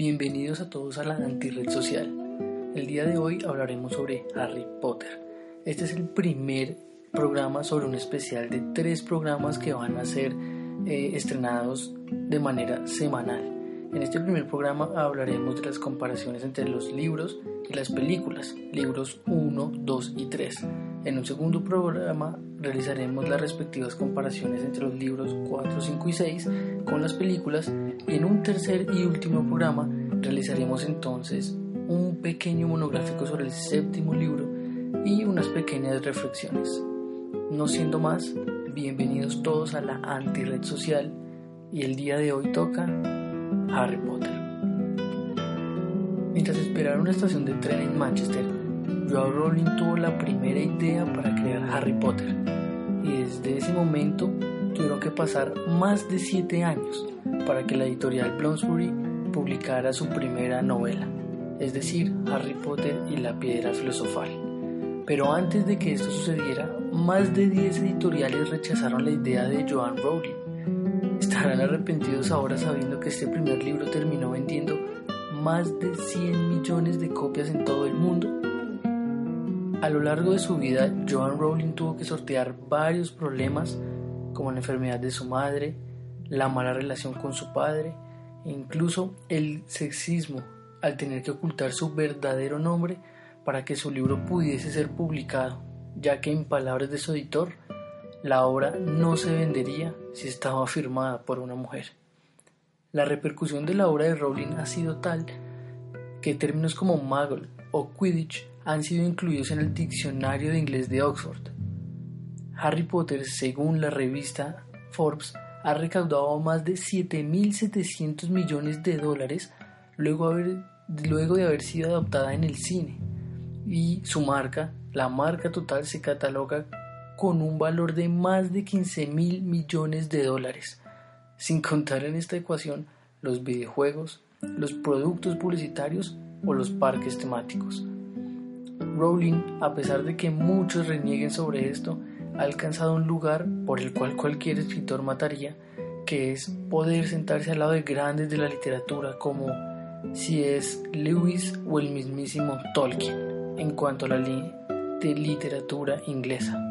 Bienvenidos a todos a la antirred social. El día de hoy hablaremos sobre Harry Potter. Este es el primer programa sobre un especial de tres programas que van a ser eh, estrenados de manera semanal. En este primer programa hablaremos de las comparaciones entre los libros y las películas, libros 1, 2 y 3. En un segundo programa realizaremos las respectivas comparaciones entre los libros 4, 5 y 6 con las películas y en un tercer y último programa realizaremos entonces un pequeño monográfico sobre el séptimo libro y unas pequeñas reflexiones. No siendo más, bienvenidos todos a la anti-red social y el día de hoy toca Harry Potter. Mientras esperaba una estación de tren en Manchester, Joe Rowling tuvo la primera idea para crear Harry Potter y desde ese momento tuvieron que pasar más de 7 años para que la editorial Bloomsbury publicara su primera novela, es decir, Harry Potter y la piedra filosofal. Pero antes de que esto sucediera, más de 10 editoriales rechazaron la idea de Joan Rowling. Estarán arrepentidos ahora sabiendo que este primer libro terminó vendiendo más de 100 millones de copias en todo el mundo. A lo largo de su vida, Joan Rowling tuvo que sortear varios problemas como la enfermedad de su madre, la mala relación con su padre e incluso el sexismo al tener que ocultar su verdadero nombre para que su libro pudiese ser publicado, ya que en palabras de su editor, la obra no se vendería si estaba firmada por una mujer. La repercusión de la obra de Rowling ha sido tal que términos como muggle o quidditch han sido incluidos en el diccionario de inglés de Oxford. Harry Potter, según la revista Forbes, ha recaudado más de 7.700 millones de dólares luego, luego de haber sido adaptada en el cine. Y su marca, la marca total, se cataloga con un valor de más de 15.000 millones de dólares, sin contar en esta ecuación los videojuegos, los productos publicitarios o los parques temáticos. Rowling, a pesar de que muchos renieguen sobre esto, ha alcanzado un lugar por el cual cualquier escritor mataría, que es poder sentarse al lado de grandes de la literatura como si es Lewis o el mismísimo Tolkien en cuanto a la de literatura inglesa.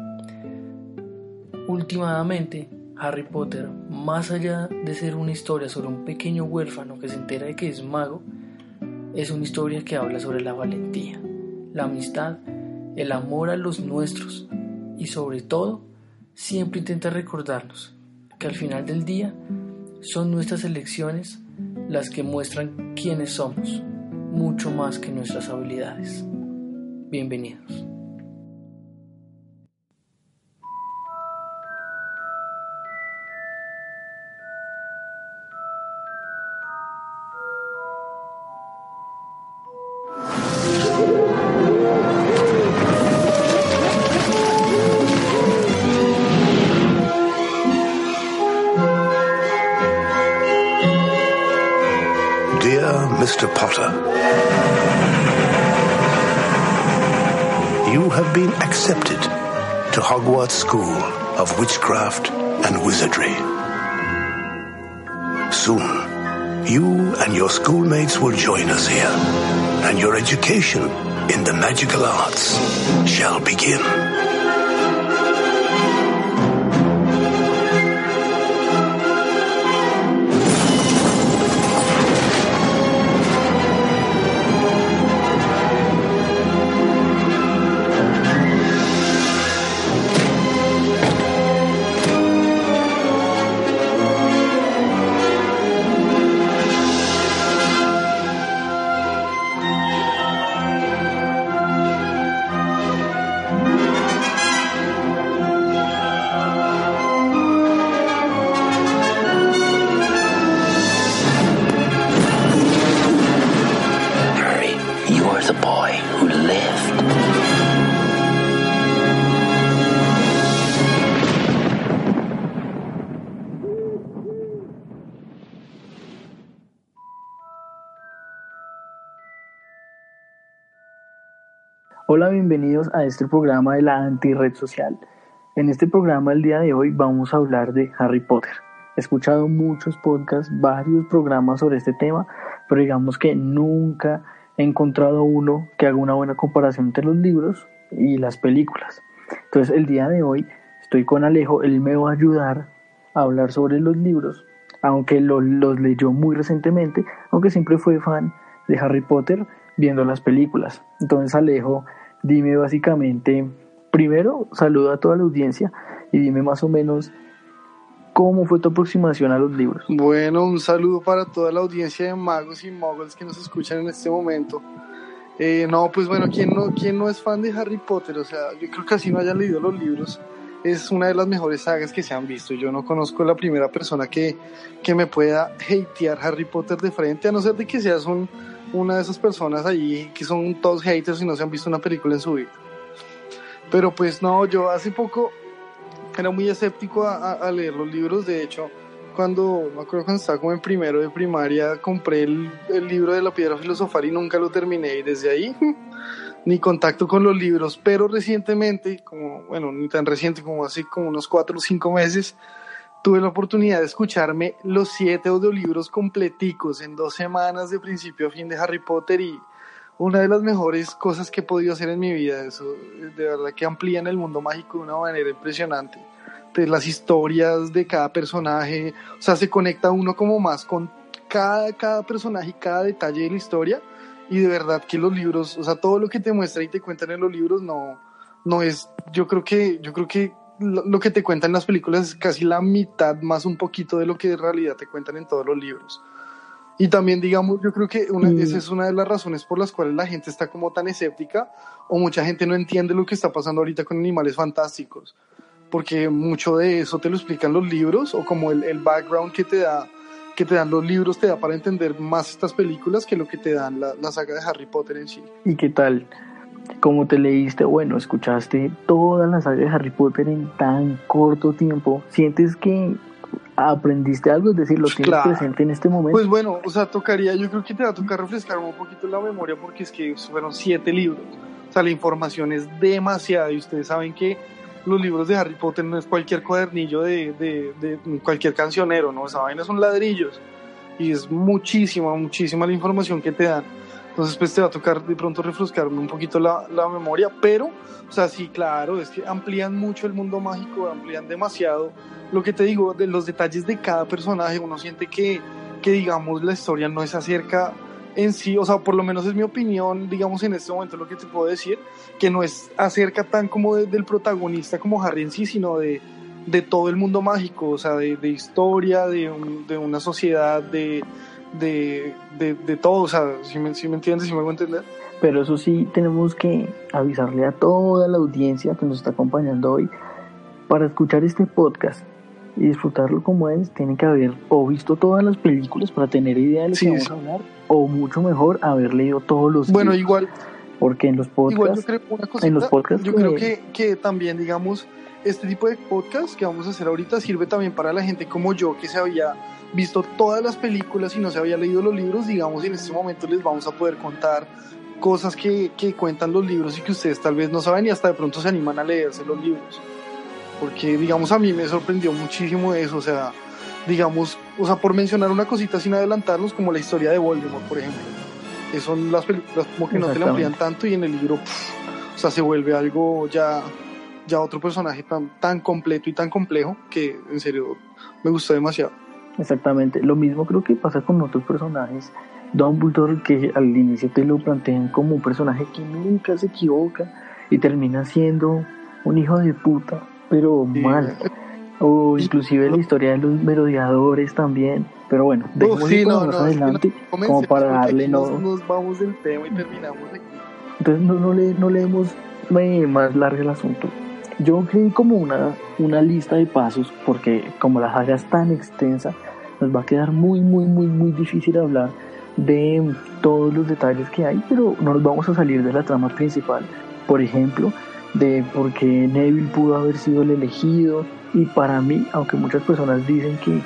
Últimamente, Harry Potter, más allá de ser una historia sobre un pequeño huérfano que se entera de que es mago, es una historia que habla sobre la valentía, la amistad, el amor a los nuestros, y sobre todo siempre intenta recordarnos que al final del día son nuestras elecciones las que muestran quiénes somos, mucho más que nuestras habilidades. Bienvenidos. School of Witchcraft and Wizardry. Soon, you and your schoolmates will join us here, and your education in the magical arts shall begin. Bienvenidos a este programa de la anti-red social. En este programa el día de hoy vamos a hablar de Harry Potter. He escuchado muchos podcasts, varios programas sobre este tema, pero digamos que nunca he encontrado uno que haga una buena comparación entre los libros y las películas. Entonces el día de hoy estoy con Alejo, él me va a ayudar a hablar sobre los libros, aunque los leyó muy recientemente, aunque siempre fue fan de Harry Potter viendo las películas. Entonces Alejo dime básicamente, primero saluda a toda la audiencia y dime más o menos cómo fue tu aproximación a los libros. Bueno, un saludo para toda la audiencia de magos y moguls que nos escuchan en este momento. Eh, no, pues bueno, ¿quién no, ¿quién no es fan de Harry Potter? O sea, yo creo que así no hayan leído los libros. Es una de las mejores sagas que se han visto. Yo no conozco la primera persona que, que me pueda hatear Harry Potter de frente, a no ser de que seas un, una de esas personas ahí que son todos haters y no se han visto una película en su vida. Pero pues no, yo hace poco era muy escéptico a, leer los libros, de hecho, cuando, me acuerdo cuando estaba como en primero de primaria, compré el, el libro de la piedra filosofal y nunca lo terminé. Y desde ahí ni contacto con los libros, pero recientemente, como, bueno, ni tan reciente como así como unos cuatro o cinco meses, tuve la oportunidad de escucharme los siete audiolibros completicos en dos semanas de principio a fin de Harry Potter y una de las mejores cosas que he podido hacer en mi vida, eso de verdad que amplían el mundo mágico de una manera impresionante. De las historias de cada personaje, o sea, se conecta uno como más con cada, cada personaje y cada detalle de la historia y de verdad que los libros, o sea, todo lo que te muestra y te cuentan en los libros no, no es, yo creo que, yo creo que lo, que te cuentan las películas es casi la mitad más un poquito de lo que en realidad te cuentan en todos los libros. Y también, digamos, yo creo que una, mm. esa es una de las razones por las cuales la gente está como tan escéptica o mucha gente no entiende lo que está pasando ahorita con animales fantásticos. Porque mucho de eso te lo explican los libros o como el, el background que te da que te dan los libros te da para entender más estas películas que lo que te dan la, la saga de Harry Potter en sí. ¿Y qué tal? Como te leíste, bueno, escuchaste toda la saga de Harry Potter en tan corto tiempo, ¿sientes que aprendiste algo? Es decir, lo tienes presente en este momento. Pues bueno, o sea, tocaría, yo creo que te va a tocar refrescar un poquito la memoria porque es que fueron siete libros. O sea, la información es demasiada y ustedes saben que los libros de Harry Potter no es cualquier cuadernillo de, de, de cualquier cancionero, ¿no? Esa vaina son ladrillos y es muchísima, muchísima la información que te dan. Entonces, pues te va a tocar de pronto refrescarme un poquito la, la, memoria, pero, o sea, sí, claro, es que amplían mucho el mundo mágico, amplían demasiado. Lo que te digo, de los detalles de cada personaje, uno siente que, que digamos, la historia no es acerca en sí, o sea, por lo menos es mi opinión, digamos, en este momento lo que te puedo decir, que no es acerca tan como del protagonista como Harry en sí, sino de, de todo el mundo mágico, o sea, de, de historia, de, de una sociedad, de de, de, de todo, o sea, si me, si me entiendes, si me hago entender. Pero eso sí, tenemos que avisarle a toda la audiencia que nos está acompañando hoy para escuchar este podcast y disfrutarlo como es, tiene que haber o visto todas las películas para tener idea de lo que vamos a hablar, o mucho mejor haber leído todos los Bueno, igual. Porque en los podcasts. Igual yo creo, una cosita, en los podcasts yo creo que, que también, digamos, este tipo de podcast que vamos a hacer ahorita sirve también para la gente como yo que se había visto todas las películas y no se había leído los libros, digamos, en este momento les vamos a poder contar cosas que, que, cuentan los libros y que ustedes tal vez no saben y hasta de pronto se animan a leerse los libros. Porque, digamos, a mí me sorprendió muchísimo eso, o sea, digamos, o sea, por mencionar una cosita sin adelantarnos, como la historia de Voldemort, por ejemplo. Que son las películas como que no te la amplían tanto y en el libro, o sea, se vuelve algo ya, ya otro personaje tan, tan completo y tan complejo que en serio me gustó demasiado. Exactamente, lo mismo creo que pasa con otros personajes. Dumbledore, que al inicio te lo plantean como un personaje que nunca se equivoca y termina siendo un hijo de puta, pero mal. O inclusive la historia de los merodeadores también. Pero bueno, dejémoslo más adelante como para darle no... Nos, vamos del tema y terminamos aquí. Entonces no, no, le, no leemos eh, más largo el asunto. Yo creí como una, una lista de pasos porque como la saga es tan extensa, nos va a quedar muy, muy, muy, muy difícil hablar de todos los detalles que hay, pero no nos vamos a salir de la trama principal. Por ejemplo, de por qué Neville pudo haber sido el elegido. Y para mí, aunque muchas personas dicen que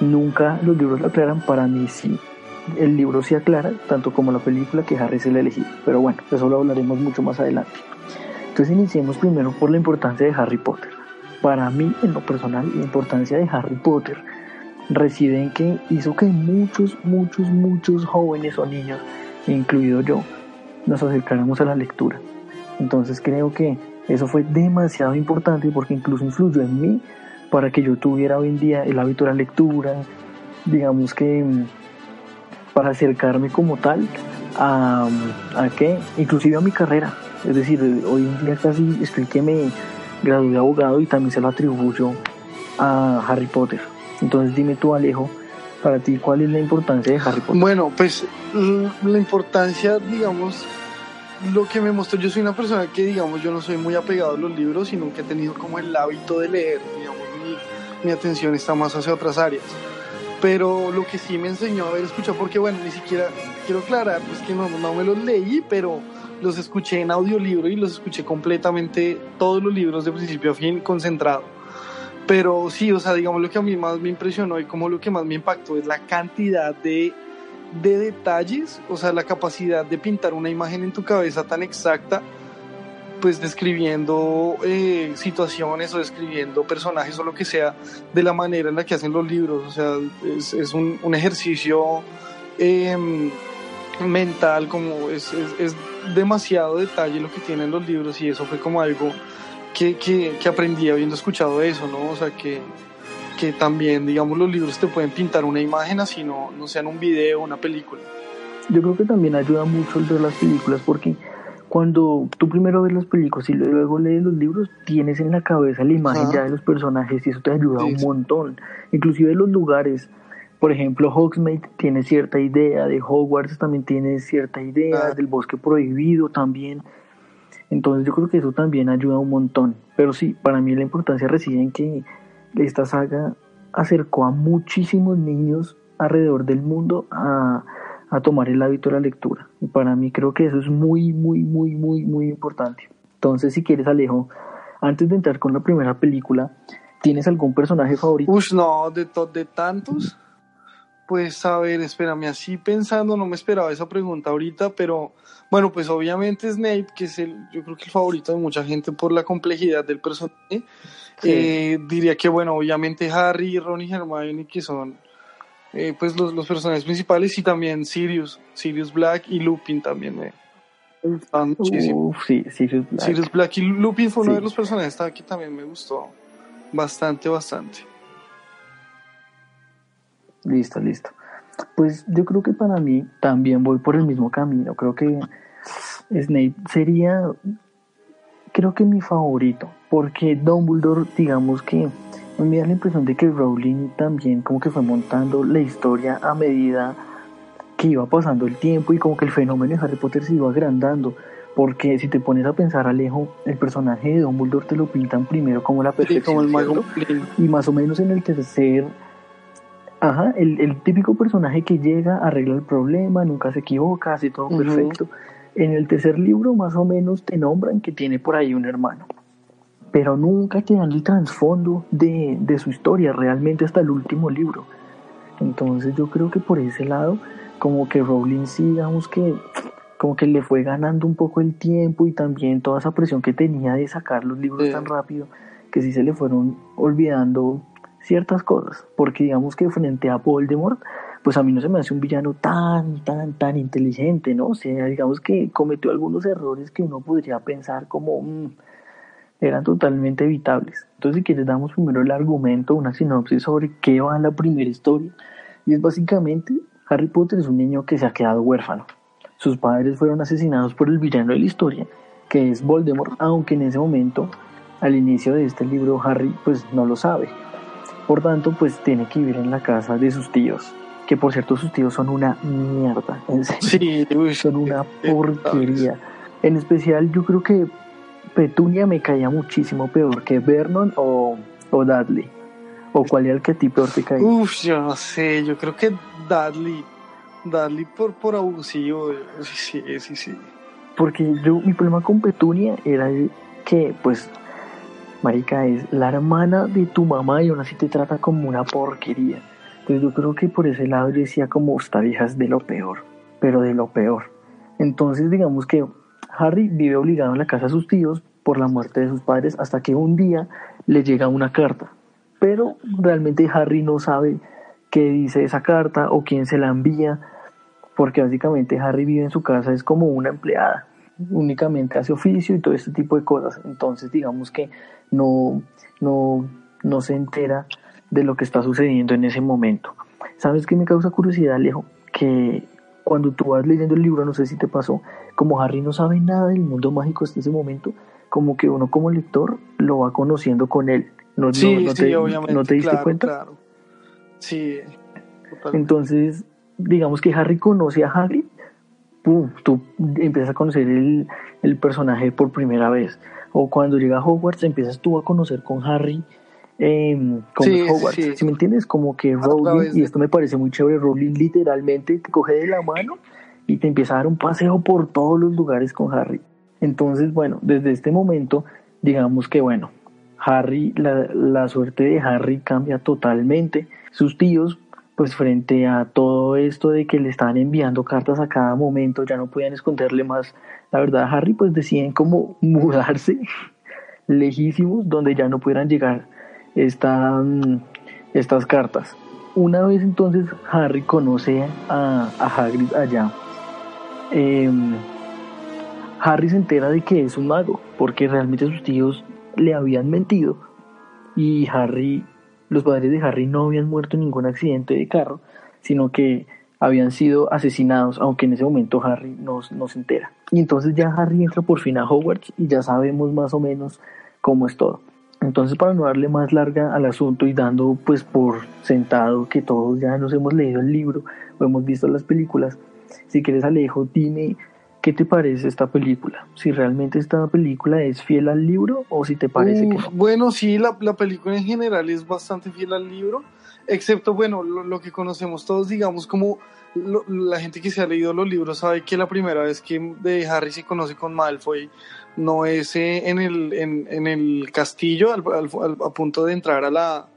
nunca los libros lo aclaran, para mí sí. el libro se aclara, tanto como la película, que Harry es el elegido. Pero bueno, eso lo hablaremos mucho más adelante. Entonces iniciemos primero por la importancia de Harry Potter. Para mí, en lo personal, la importancia de Harry Potter reside en que hizo que muchos, muchos, muchos jóvenes o niños, incluido yo, nos acercáramos a la lectura. Entonces creo que eso fue demasiado importante porque incluso influyó en mí para que yo tuviera hoy en día el hábito de la lectura, digamos que mm, para acercarme como tal a, a qué, inclusive a mi carrera. Es decir, hoy en día casi estoy que me gradué de abogado y también se lo atribuyo a Harry Potter. Entonces dime tú Alejo, para ti cuál es la importancia de Harry Potter. Bueno, pues la importancia, digamos, lo que me mostró, yo soy una persona que, digamos, yo no soy muy apegado a los libros y nunca he tenido como el hábito de leer, digamos, mi, mi atención está más hacia otras áreas. Pero lo que sí me enseñó a ver, escuchar, porque bueno, ni siquiera quiero aclarar, pues que no, no me los leí, pero los escuché en audiolibro y los escuché completamente, todos los libros de principio a fin, concentrado. Pero sí, o sea, digamos lo que a mí más me impresionó y como lo que más me impactó es la cantidad de de detalles, o sea, la capacidad de pintar una imagen en tu cabeza tan exacta, pues describiendo eh, situaciones o describiendo personajes o lo que sea de la manera en la que hacen los libros, o sea, es, un, ejercicio em, mental, como es, es, demasiado detalle lo que tienen los libros y eso fue como algo que, que, que aprendí habiendo escuchado eso, ¿no? O sea, que que también, digamos, los libros te pueden pintar una imagen así, no, no sean un video una película. Yo creo que también ayuda mucho el ver las películas porque cuando tú primero ves las películas y luego lees los libros, tienes en la cabeza la imagen ya de los personajes y eso te ayuda un montón. Inclusive los lugares, por ejemplo, Hogsmeade tiene cierta idea, de Hogwarts también tiene cierta idea, del bosque prohibido también. Entonces yo creo que eso también ayuda un montón. Pero sí, para mí la importancia reside en que esta saga acercó a muchísimos niños alrededor del mundo a, tomar el hábito de la lectura. Y para mí creo que eso es muy, muy, muy, muy, muy importante. Entonces, si quieres, Alejo, antes de entrar con la primera película, ¿tienes algún personaje favorito? Uy, no, de, de tantos. Pues a ver, espérame, así pensando, no me esperaba esa pregunta ahorita, pero bueno, pues obviamente Snape, que es el, yo creo que el favorito de mucha gente por la complejidad del personaje. Eh, diría que, bueno, obviamente Harry, Ron y Hermione, que son eh, pues los, los, personajes principales, y también Sirius, Sirius Black y Lupin también me gustan muchísimo. sí, Sirius Black. Sirius Black y Lupin fue uno de los personajes que también me gustó bastante, bastante. Listo, listo. Pues yo creo que para mí también voy por el mismo camino. Creo que Snape sería, creo que mi favorito, porque Dumbledore, digamos que me da la impresión de que Rowling también como que fue montando la historia a medida que iba pasando el tiempo y como que el fenómeno de Harry Potter se iba agrandando. Porque si te pones a pensar, Alejo, el personaje de Dumbledore te lo pintan primero como la perfección. y más o menos en el tercer Ajá, el, el, típico personaje que llega, arregla el problema, nunca se equivoca, hace todo perfecto. En el tercer libro más o menos te nombran que tiene por ahí un hermano, pero nunca te dan el trasfondo de, de su historia realmente hasta el último libro. Entonces yo creo que por ese lado, como que Rowling sí, digamos que como que le fue ganando un poco el tiempo y también toda esa presión que tenía de sacar los libros tan rápido, que sí se le fueron olvidando ciertas cosas, porque digamos que frente a Voldemort, pues a mí no se me hace un villano tan, tan, tan inteligente, ¿no? O sea, digamos que cometió algunos errores que uno podría pensar como mm, eran totalmente evitables. Entonces, si quieres, damos primero el argumento, una sinopsis sobre qué va la primera historia. Y es básicamente, Harry Potter es un niño que se ha quedado huérfano. Sus padres fueron asesinados por el villano de la historia, que es Voldemort, aunque en ese momento, al inicio de este libro, Harry pues no lo sabe por tanto, pues tiene que vivir en la casa de sus tíos. Que por cierto, sus tíos son una mierda. En serio. Sí, son una porquería. En especial, yo creo que Petunia me caía muchísimo peor que Vernon o, o Dudley. ¿O cuál era el que a ti peor te caía? Uf, yo no sé. Yo creo que Dudley. Dudley por, por abusivo. Sí, sí, sí. Porque yo, mi problema con Petunia era que, pues, Marica, es la hermana de tu mamá y aún así te trata como una porquería. Entonces yo creo que por ese lado yo decía como esta vieja es de lo peor, pero de lo peor. Entonces digamos que Harry vive obligado en la casa de sus tíos por la muerte de sus padres hasta que un día le llega una carta. Pero realmente Harry no sabe qué dice esa carta o quién se la envía, porque básicamente Harry vive en su casa, es como una empleada, únicamente hace oficio y todo este tipo de cosas. Entonces digamos que no, no, no se entera de lo que está sucediendo en ese momento. ¿Sabes qué me causa curiosidad, Alejo? Que cuando tú vas leyendo el libro, no sé si te pasó, como Harry no sabe nada del mundo mágico hasta ese momento, como que uno como lector lo va conociendo con él. No, sí, no, sí, te, obviamente, ¿no te diste claro, cuenta? Claro. Sí. totalmente. Entonces, digamos que Harry conoce a Hagrid, ¡pum! tú empiezas a conocer el, el personaje por primera vez. O cuando llega a Hogwarts, empiezas tú a conocer con Harry eh, con Sí, Hogwarts. sí. ¿Sí me entiendes? Como que Rowling, y esto me parece muy chévere, Rowling literalmente te coge de la mano y te empieza a dar un paseo por todos los lugares con Harry. Entonces, bueno, desde este momento, digamos que, bueno, Harry, la, la suerte de Harry cambia totalmente. Sus tíos, pues frente a todo esto de que le estaban enviando cartas a cada momento, ya no podían esconderle más. La verdad, Harry, pues deciden como mudarse lejísimos donde ya no pudieran llegar mm, estas cartas. Una vez entonces Harry conoce a, a Hagrid allá. Em, Harry se entera de que es un mago, porque realmente sus tíos le habían mentido y Harry, los padres de Harry no habían muerto en ningún accidente de carro, sino que habían sido asesinados, aunque en ese momento Harry no, se entera. Y entonces ya Harry entra por fin a Hogwarts y ya sabemos más o menos cómo es todo. Entonces para no darle más larga al asunto y dando pues por sentado que todos ya nos hemos leído el libro o hemos visto las películas, si quieres Alejo, dime qué te parece esta película. Si realmente esta película es fiel al libro o si te parece que no. Bueno, sí, la, la película en general es bastante fiel al libro, excepto, bueno, lo, lo que conocemos todos, digamos, como lo- la gente que se ha leído los libros sabe que la primera vez que de Harry se conoce con Malfoy no es eh, en, el, en, en el castillo, al, al- al- a punto de entrar a la,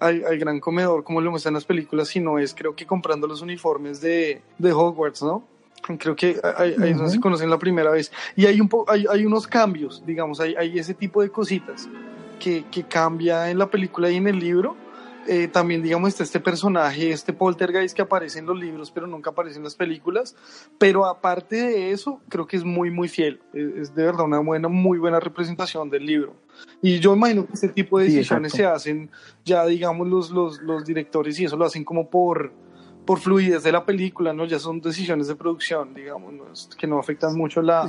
al, al gran comedor, como lo muestran las películas, sino es creo que comprando los uniformes de, de Hogwarts, ¿no? Creo que ahí ahí es donde Ujú. se conocen la primera vez. Y hay, un po hay, hay unos cambios, digamos, hay, hay ese tipo de cositas que, que cambia en la película y en el libro. Eh, también, digamos, está este personaje, este poltergeist que aparece en los libros, pero nunca aparece en las películas. Pero aparte de eso, creo que es muy, muy fiel. Es, es de verdad una buena, muy buena representación del libro. Y yo imagino que este tipo de Sí, decisiones se exacto. hacen, ya digamos, los, los, los directores y eso lo hacen como por, por fluidez de la película, ¿no? Ya son decisiones de producción, digamos, ¿no? Es- que no afectan mucho la,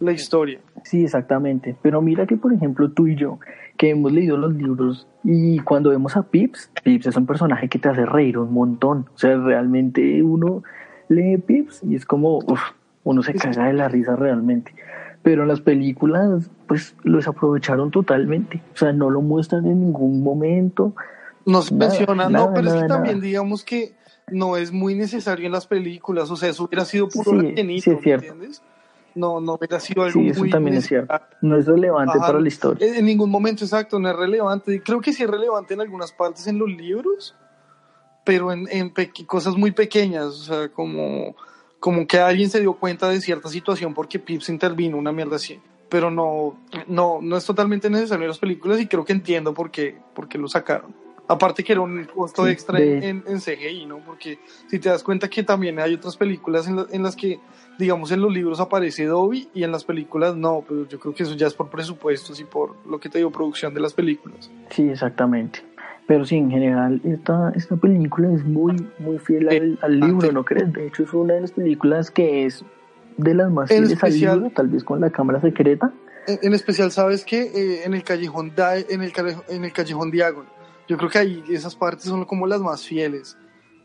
la historia. Sí, exactamente. Pero mira que, por ejemplo, tú y yo, que hemos leído los libros y cuando vemos a Pips, Pips es un personaje que te hace reír un montón. O sea, realmente uno lee Pips y es como, uf, uno se caga de la risa realmente. Pero en las películas, pues lo desaprovecharon totalmente. O sea, no lo muestran en ningún momento. No se menciona, no, pero es nada, que también digamos que no es muy necesario en las películas, o sea, eso hubiera sido puro Sí, rellenito, sí es ¿me cierto. entiendes? No, no hubiera sido algo Sí, eso muy también es cierto. No es relevante Ajá. para la historia. En, ningún momento exacto, no es relevante. Creo que sí es relevante en algunas partes en los libros, pero en, cosas muy pequeñas, o sea, como, como que alguien se dio cuenta de cierta situación porque Pips intervino, una mierda así. Pero no, no, no es totalmente necesario en las películas y creo que entiendo por qué, por qué lo sacaron. Aparte que era un costo extra de- en, en CGI, ¿no? Porque si te das cuenta que también hay otras películas en, la- en las que, digamos, en los libros aparece Dobby y en las películas no, pero yo creo que eso ya es por presupuestos y por lo que te digo, producción de las películas. Sí, exactamente. Pero sí, en general, esta, esta película es muy, muy fiel al, al libro, ¿no crees? De hecho, es una de las películas que es de las más En fieles al especial- libro, tal vez con la cámara secreta. En, en especial, ¿sabes que en el callejón en el, en el callejón Diagon, yo creo que ahí esas partes son como las más fieles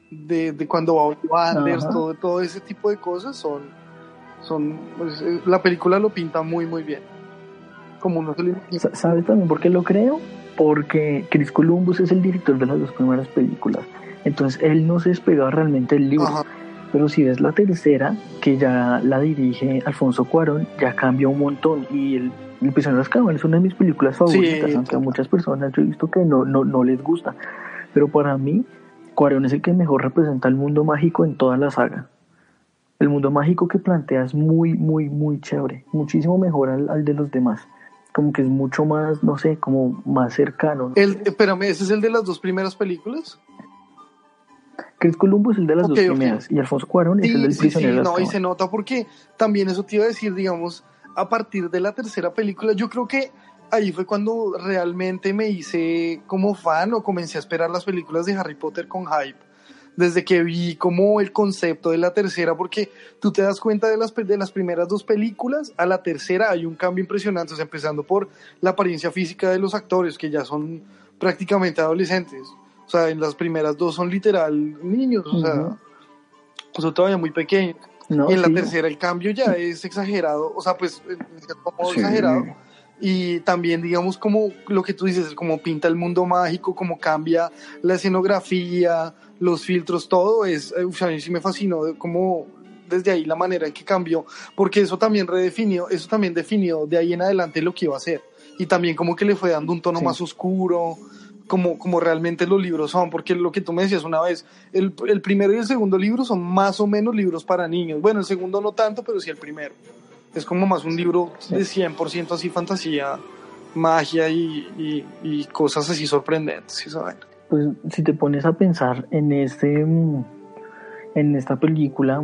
de, de cuando va Wanders, Ajá. todo, todo ese tipo de cosas son, son pues, eh, la película lo pinta muy muy bien. Como uno se. Sa- ¿Sabes también por qué lo creo? Porque Chris Columbus es el director de las dos primeras películas. Entonces, él no se despegaba realmente del libro. Ajá. Pero si ves la tercera, que ya la dirige Alfonso Cuarón, ya cambia un montón. Y el, el Prisionero de Azkaban es una de mis películas favoritas, Sí, aunque a muchas personas yo he visto que no, no, no les gusta. Pero para mí Cuarón es el que mejor representa el mundo mágico en toda la saga. El mundo mágico que plantea es muy, muy, muy chévere. Muchísimo mejor al, al de los demás. Como que es mucho más, no sé, como más cercano. El, espérame, ¿ese es el de las dos primeras películas? Chris Columbus es el de las Ok, dos ok. primeras y Alfonso Cuarón es el del Sí, sí, sí, prisionero de no, y se nota porque también eso te iba a decir, digamos, a partir de la tercera película, yo creo que ahí fue cuando realmente me hice como fan o comencé a esperar las películas de Harry Potter con hype. Desde que vi como el concepto de la tercera, porque tú te das cuenta de las, de las primeras dos películas, a la tercera hay un cambio impresionante, o sea, empezando por la apariencia física de los actores, que ya son prácticamente adolescentes. O sea, en las primeras dos son literal niños, o sea, son todavía muy pequeños. No, y en la sí. tercera el cambio ya es exagerado, o sea, pues modo Sí. exagerado. Y también, digamos, como lo que tú dices, como pinta el mundo mágico, como cambia la escenografía, los filtros, todo es, eh, uf, a mí sí me fascinó, como desde ahí la manera en que cambió, porque eso también redefinió, eso también definió de ahí en adelante lo que iba a hacer. Y también como que le fue dando un tono Sí. más oscuro, como, como realmente los libros son, porque lo que tú me decías una vez, el, el primero y el segundo libro son más o menos libros para niños. Bueno, el segundo no tanto, pero sí el primero. Es como más un libro de 100% así fantasía, magia y, y, y cosas así sorprendentes, ¿sí saben? Pues si te pones a pensar en este mm, en esta película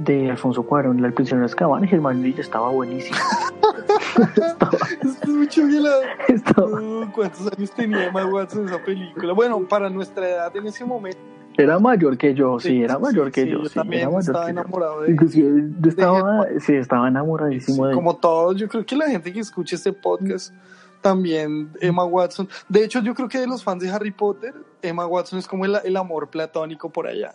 de Alfonso Cuarón, La el prisionero de Azkaban, Germán Villa estaba buenísimo. estaba, Es mucho la... estaba- Uh, ¿Cuántos años tenía Emma Watson en esa película? Bueno, para nuestra edad en ese momento. era mayor que yo, sí, era mayor que sí, yo, sí, también era mayor estaba que yo. enamorado de Inclusive yo estaba, sí, estaba enamoradísimo de Como todos, yo creo que la gente que escucha este podcast también, Emma Watson. De hecho, yo creo que de los fans de Harry Potter, Emma Watson es como el, el amor platónico por allá.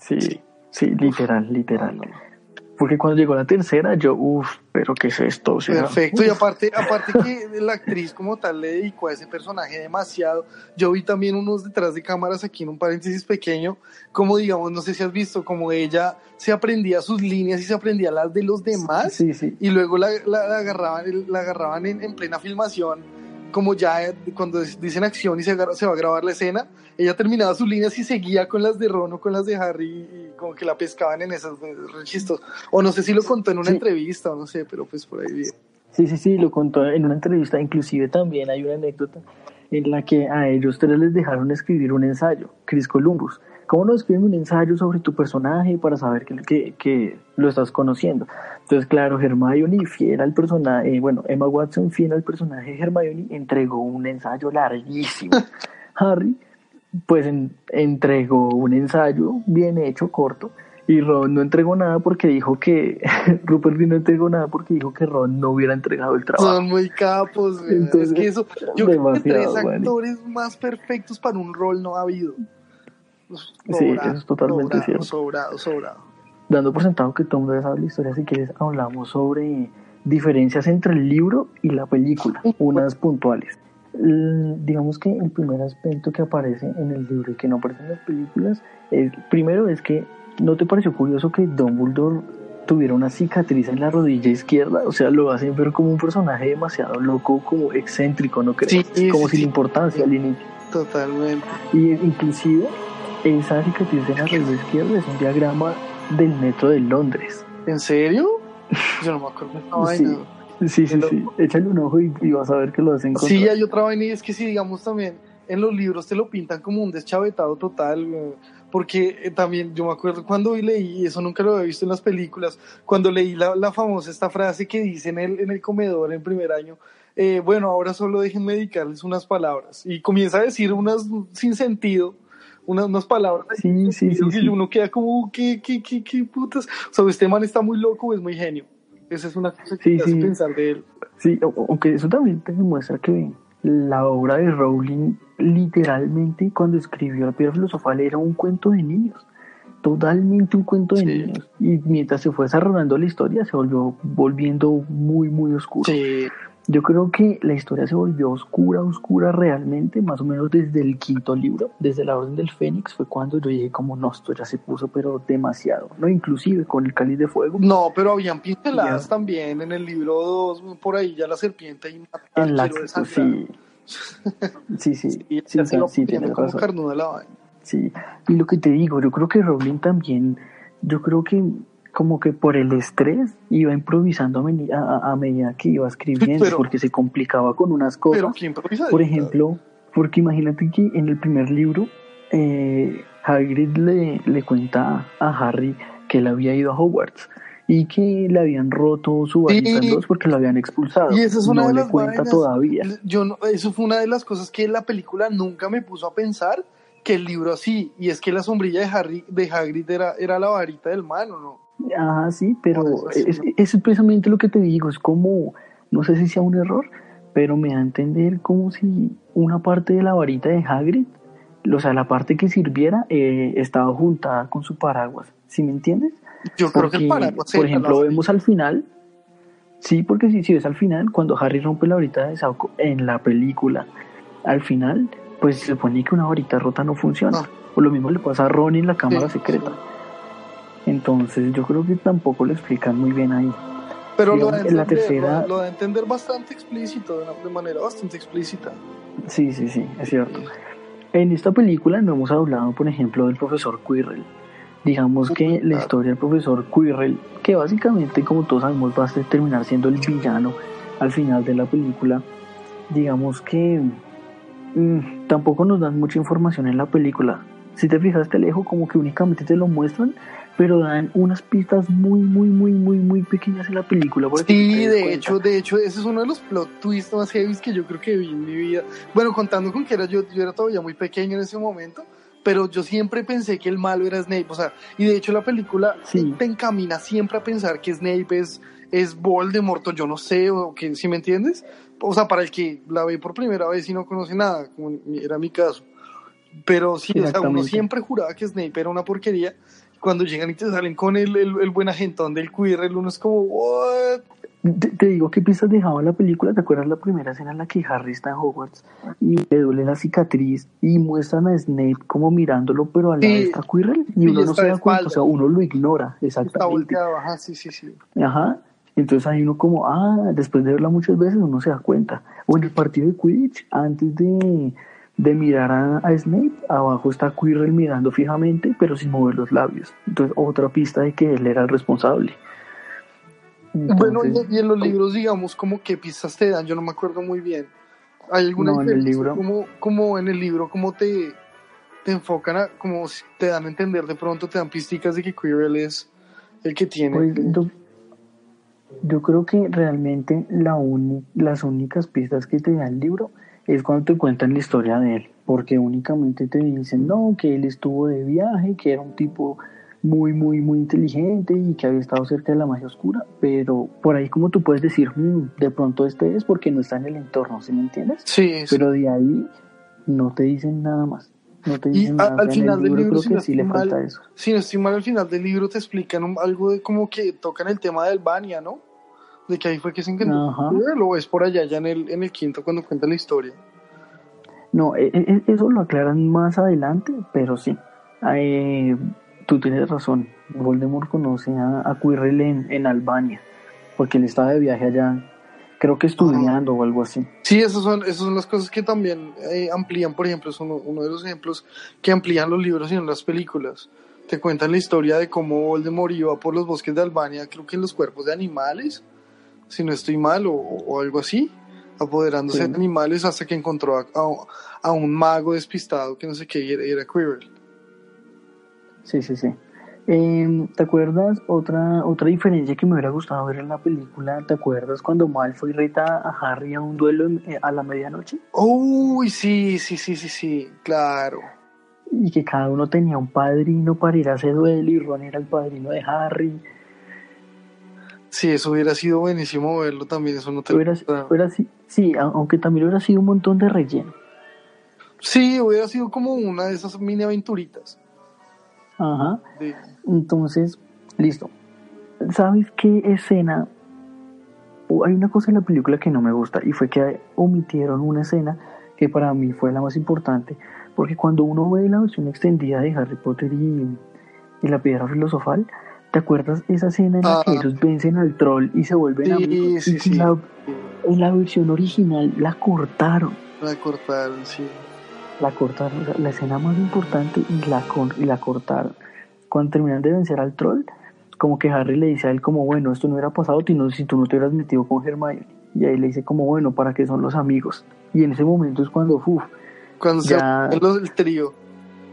Sí, Sí. Sí, literal, literal. No, no. Porque cuando llegó la tercera, yo, uff, pero ¿qué es esto? O sea, Perfecto, y uf, aparte, aparte que la actriz como tal le dedicó a ese personaje demasiado. Yo vi también unos detrás de cámaras aquí en un paréntesis pequeño, como digamos, no sé si has visto, como ella se aprendía sus líneas y se aprendía las de los demás. Sí, sí. y luego la, la- la agarraban, la agarraban en, en plena filmación, como ya eh, cuando dicen acción y se, va a grabar la escena, ella terminaba sus líneas y seguía con las de Ron o con las de Harry y como que la pescaban en esas eh, re chistoso. O no sé si lo contó en una Sí. entrevista o no sé, pero pues por ahí vi. Sí, sí, sí, lo contó en una entrevista. Inclusive también hay una anécdota en la que a ellos tres les dejaron escribir un ensayo, Chris Columbus. ¿Cómo no escriben un ensayo sobre tu personaje para saber que, que, que lo estás conociendo? Entonces, claro, Hermione, fiel al personaje, eh, bueno, Emma Watson, fiel al personaje de Hermione, entregó un ensayo larguísimo. Harry, pues en- entregó un ensayo bien hecho, corto, y Ron no entregó nada porque dijo que Rupert no entregó nada porque dijo que Ron no hubiera entregado el trabajo. Son muy capos, güey. Entonces, es que eso, yo creo que tres actores más perfectos para un rol no ha habido. Sí, eso es totalmente sobrado, cierto. Sobrado, sobrado. Dando por sentado que todo el mundo ya sabe la historia, si quieres hablamos sobre diferencias entre el libro y la película, unas puntuales. L- digamos que el primer aspecto que aparece en el libro y que no aparece en las películas, es, primero es que ¿no te pareció curioso que Dumbledore tuviera una cicatriz en la rodilla izquierda? O sea, lo hacen ver como un personaje demasiado loco, como excéntrico, ¿no crees? Sí, como sí, sin sí. importancia al inicio. Totalmente. Y inclusive esa cicatriz en la rodilla izquierda es un diagrama del metro de Londres. ¿En serio? Yo no me acuerdo de Sí. vaina. Sí, sí, Lo- sí. Échale un ojo y, y vas a ver que lo hacen Sí, hay otra vaina y es que si digamos también en los libros te lo pintan como un deschavetado total, porque eh, también yo me acuerdo cuando leí, y eso nunca lo había visto en las películas, cuando leí la, la famosa esta frase que dice en el, en el comedor en primer año, eh, bueno, ahora solo déjenme dedicarles unas palabras, y comienza a decir unas sin sentido, unas, unas palabras Sí, sí, y sí, uno queda como, ¿qué, qué, qué, qué putas? O sea, este man está muy loco es muy genio. Esa es una cosa que Sí, te hace sí. pensar de él. Sí, aunque eso también te demuestra que la obra de Rowling, literalmente, cuando escribió La Piedra Filosofal, era un cuento de niños. Totalmente un cuento de Sí. niños. Y mientras se fue desarrollando la historia, se volvió volviendo muy, muy oscuro. Sí, Yo creo que la historia se volvió oscura, oscura realmente, más o menos desde el quinto libro, desde la Orden del Fénix, fue cuando yo dije como no, esto ya se puso pero demasiado, ¿no? Inclusive con el Cáliz de Fuego. No, pero habían pinceladas Ya. también en el libro 2, por ahí ya la serpiente y mata en la, desangrar. sí, sí, sí, sí, sí, ya se sí, iba sí, tienes como razón. la vaina. Sí, y lo que te digo, yo creo que Rowling también, yo creo que como que por el estrés iba improvisando a, a- a medida que iba escribiendo, Pero- porque se complicaba con unas cosas. Pero. Por ejemplo, porque imagínate que en el primer libro, eh, Hagrid le, le cuenta a Harry que él había ido a Hogwarts y que le habían roto su varita en dos porque lo habían expulsado. Y esa es una no de le las cuenta vainas. todavía. Yo no, eso fue una de las cosas que la película nunca me puso a pensar que el libro así, y es que la sombrilla de Harry, de Hagrid era, era la varita del mal, ¿o no? Ah, sí, pero es, es precisamente lo que te digo, es como, no sé si sea un error, pero me da a entender como si una parte de la varita de Hagrid, o sea, la parte que sirviera, eh, estaba juntada con su paraguas, ¿sí me entiendes? Yo creo que el paraguas por ejemplo, la- vemos al final, sí, porque si, si ves al final, cuando Harry rompe la varita de Sauco en la película, al final, pues se supone que una varita rota no funciona. Ah. O lo mismo le pasa a Ron en la cámara Sí, secreta. sí. Entonces yo creo que tampoco lo explican muy bien ahí. Pero lo da, en la entender, tercera- lo, da a entender bastante explícito, de, una- de manera bastante explícita. Sí, sí, sí, es cierto. En esta película no hemos hablado, por ejemplo, del profesor Quirrell. Digamos que la historia del profesor Quirrell, que básicamente, como todos sabemos, va a terminar siendo el villano al final de la película, digamos que mm, tampoco nos dan mucha información en la película. Si te fijaste lejos, como que únicamente te lo muestran, pero dan unas pistas muy, muy, muy, muy, muy pequeñas en la película. Sí, de hecho, de hecho, ese es uno de los plot twists más heavy que yo creo que vi en mi vida. Bueno, contando con que era yo, yo era todavía muy pequeño en ese momento, pero yo siempre pensé que el malo era Snape, o sea, y de hecho la película Sí. te encamina siempre a pensar que Snape es, es Voldemort, o yo no sé, o que, si me entiendes? O sea, para el que la ve por primera vez y no conoce nada, como era mi caso. Pero sí, o sea, uno siempre juraba que Snape era una porquería. Cuando llegan y te salen con el, el, el buen agentón del Quirrell, uno es como, ¿what? Te, te digo qué pistas dejaba la película. ¿Te acuerdas la primera escena en la que Harry está en Hogwarts y le duele la cicatriz y muestran a Snape como mirándolo, pero al lado Sí. está Quirrell y uno no está se da cuenta, o sea, uno lo ignora, Está exactamente. volteado, ajá, sí, sí, sí. Ajá. Entonces ahí uno como, ah, después de verla muchas veces uno se da cuenta. O en el partido de Quidditch, antes de, de mirar a, a Snape, abajo está Quirrell mirando fijamente, pero sin mover los labios. Entonces otra pista de que él era el responsable. bueno, Entonces, y, y en los libros, digamos, como qué pistas te dan, yo no me acuerdo muy bien. ¿Hay alguna No, en el libro- Como, como en el libro, como te, te enfocan, a, como te dan a entender, de pronto te dan pisticas de que Quirrell es el que tiene. Pues, yo, yo creo que realmente la uni- las únicas pistas que te da el libro es cuando te cuentan la historia de él, porque únicamente te dicen, no, que él estuvo de viaje, que era un tipo muy, muy, muy inteligente y que había estado cerca de la magia oscura, pero por ahí como tú puedes decir, "Mm, de pronto este es porque no está en el entorno, ¿sí me entiendes? sí, sí. Pero de ahí no te dicen nada más. No te Y dicen a- nada. al final el del libro libro, creo si que no sí le falta eso. Si no estoy mal, al final del libro te explican un- algo de como que tocan el tema del Bania, ¿no? De que ahí fue que se encontró. Ajá. Lo ves por allá, ya en el, en el quinto, cuando cuenta la historia. No, e- e- eso lo aclaran más adelante, pero sí. Eh, tú tienes razón. Voldemort conoce a, a Quirrell en, en Albania, porque él estaba de viaje allá, creo que estudiando o algo así. Sí, esas son, esas son las cosas que también eh, amplían, por ejemplo, son uno de los ejemplos que amplían los libros y no las películas. Te cuentan la historia de cómo Voldemort iba por los bosques de Albania, creo que en los cuerpos de animales, si no estoy mal, o, o algo así, apoderándose Sí. de animales hasta que encontró a, a- a un mago despistado que no sé qué, y era, era Quirrell. Sí, sí, sí. Eh, ¿Te acuerdas otra otra diferencia que me hubiera gustado ver en la película? ¿Te acuerdas cuando Malfoy reta a Harry a un duelo en- eh, a la medianoche? Uy, sí, sí, sí, sí, sí, claro. Y que cada uno tenía un padrino para ir a ese duelo y Ron era el padrino de Harry. Sí, eso hubiera sido buenísimo verlo también, eso no te Hubiera, hubiera sí, aunque también hubiera sido un montón de relleno. Sí, hubiera sido como una de esas mini aventuritas. Ajá. Entonces, listo. ¿Sabes qué escena? o hay una cosa en la película que no me gusta y fue que omitieron una escena que para mí fue la más importante. Porque cuando uno ve la versión extendida de Harry Potter y, y la piedra filosofal, ¿te acuerdas esa escena en la que Ah. ellos vencen al troll y se vuelven Sí, amigos? sí, y sí. La, en la versión original la cortaron. La cortaron, sí. la cortaron, o sea, la escena más importante y la, con- y la cortaron. Cuando terminan de vencer al troll, como que Harry le dice a él como, bueno, esto no hubiera pasado si no- si tú no te hubieras metido con Hermione. Y ahí le dice como, bueno, ¿para qué son los amigos? Y en ese momento es cuando, uff, Cuando Ya. se del trío,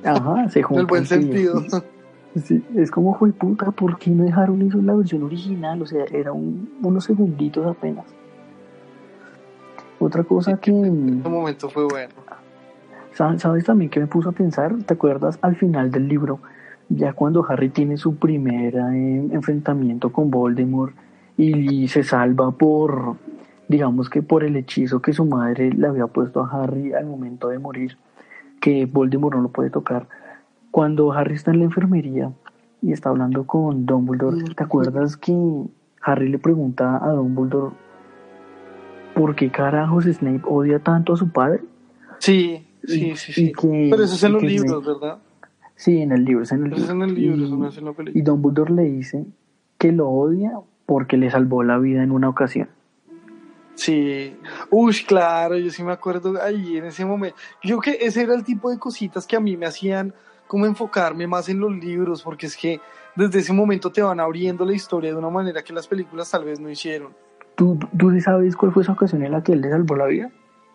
ajá, se en juntan. el buen sentido. Sí, es como, fue puta, ¿por qué no dejaron eso en la versión original? O sea, era un- unos segunditos apenas. Otra cosa que... Ese momento fue bueno. ¿Sabes, sabes también que me puso a pensar? ¿Te acuerdas al final del libro, ya cuando Harry tiene su primer eh, enfrentamiento con Voldemort y se salva por, digamos que por el hechizo que su madre le había puesto a Harry al momento de morir, que Voldemort no lo puede tocar? Cuando Harry está en la enfermería y está hablando con Dumbledore, ¿te acuerdas que Harry le pregunta a Dumbledore por qué carajos Snape odia tanto a su padre? Sí, sí, Y- sí, y sí. que- Pero eso es en y los libros, Snape- ¿verdad? Sí, en el libro, es en el Eso es en el libro, eso no en la Y. Dumbledore le dice que lo odia porque le salvó la vida en una ocasión. Sí. Uy, claro, yo sí me acuerdo ahí en ese momento. Yo creo que ese era el tipo de cositas que a mí me hacían como enfocarme más en los libros, porque es que desde ese momento te van abriendo la historia de una manera que las películas tal vez no hicieron. ¿Tú, tú sabes cuál fue esa ocasión en la que él le salvó la vida?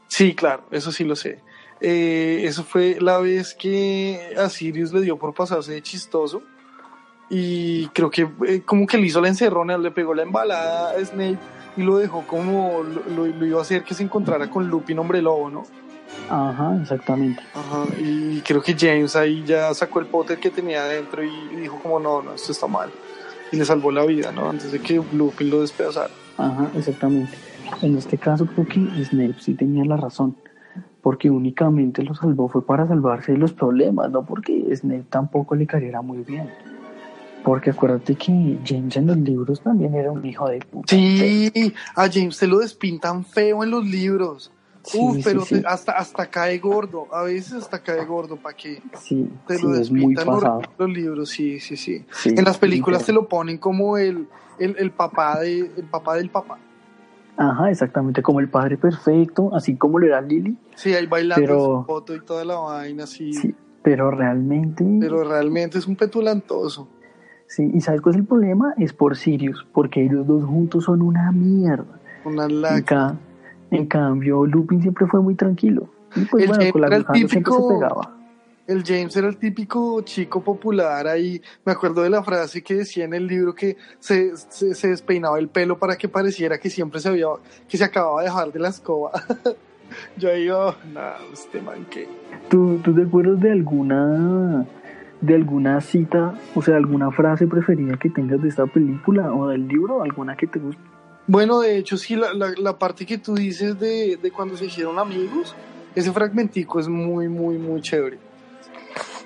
Sí, claro, eso sí lo sé. Eh, eso fue la vez que a Sirius le dio por pasarse de chistoso. Y creo que eh, como que le hizo la encerrona, le pegó la embalada a Snape y lo dejó como lo, lo- lo iba a hacer que se encontrara con Lupin hombre lobo, ¿no? Ajá, exactamente. Ajá, y creo que James ahí ya sacó el Potter que tenía adentro y dijo como no, no, esto está mal. Y le salvó la vida, ¿no? Antes de que Lupin lo despedazara. Ajá, exactamente. En este caso creo que Snape sí tenía la razón, porque únicamente lo salvó fue para salvarse de los problemas, no porque Snape tampoco le cayera muy bien. Porque acuérdate que James en los libros también era un hijo de puta. Sí, a James se lo despintan feo en los libros. Sí, Uf, sí, pero sí. te- hasta, hasta cae gordo. A veces hasta cae gordo, ¿para? Sí, Te lo despintan horrible los libros, sí, sí, sí. En las películas te lo ponen como el, el, el papá de, el papá del papá. Ajá, exactamente, como el padre perfecto, así como lo era Lily, Sí, ahí bailando Pero- su foto y toda la vaina, sí. sí, pero realmente, Pero realmente es un petulantoso. sí, y ¿sabes cuál es el problema? Es por Sirius, porque ellos dos juntos son una mierda. Una laca. En cambio, Lupin siempre fue muy tranquilo. Y pues El bueno, con la siempre se típico- pegaba. El James era el típico chico popular ahí. Me acuerdo de la frase que decía en el libro que se, se, se despeinaba el pelo para que pareciera que siempre se había, que se acababa de dejar de la escoba. Yo ahí, oh, nada, este man que. ¿Tú, ¿Tú te acuerdas de alguna de alguna cita, o sea, alguna frase preferida que tengas de esta película o del libro, alguna que te guste? Bueno, de hecho, sí, la, la, parte que tú dices de, de cuando se hicieron amigos, ese fragmentico es muy, muy, muy chévere.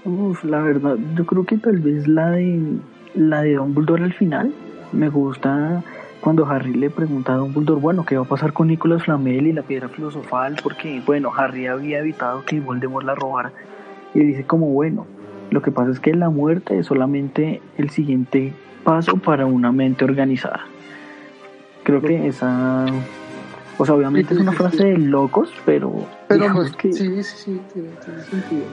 Uf, la verdad, yo creo que tal vez la de la de Dumbledore al final me gusta cuando Harry le pregunta a Dumbledore, bueno, ¿qué va a pasar con Nicolas Flamel y la piedra filosofal? Porque, bueno, Harry había evitado que Voldemort la robara. Y dice como, bueno, lo que pasa es que la muerte es solamente el siguiente paso para una mente organizada. Creo que esa... O sea, obviamente es una frase de locos, pero... Pero no digamos es que... Sí, sí, sí, tiene, tiene sentido.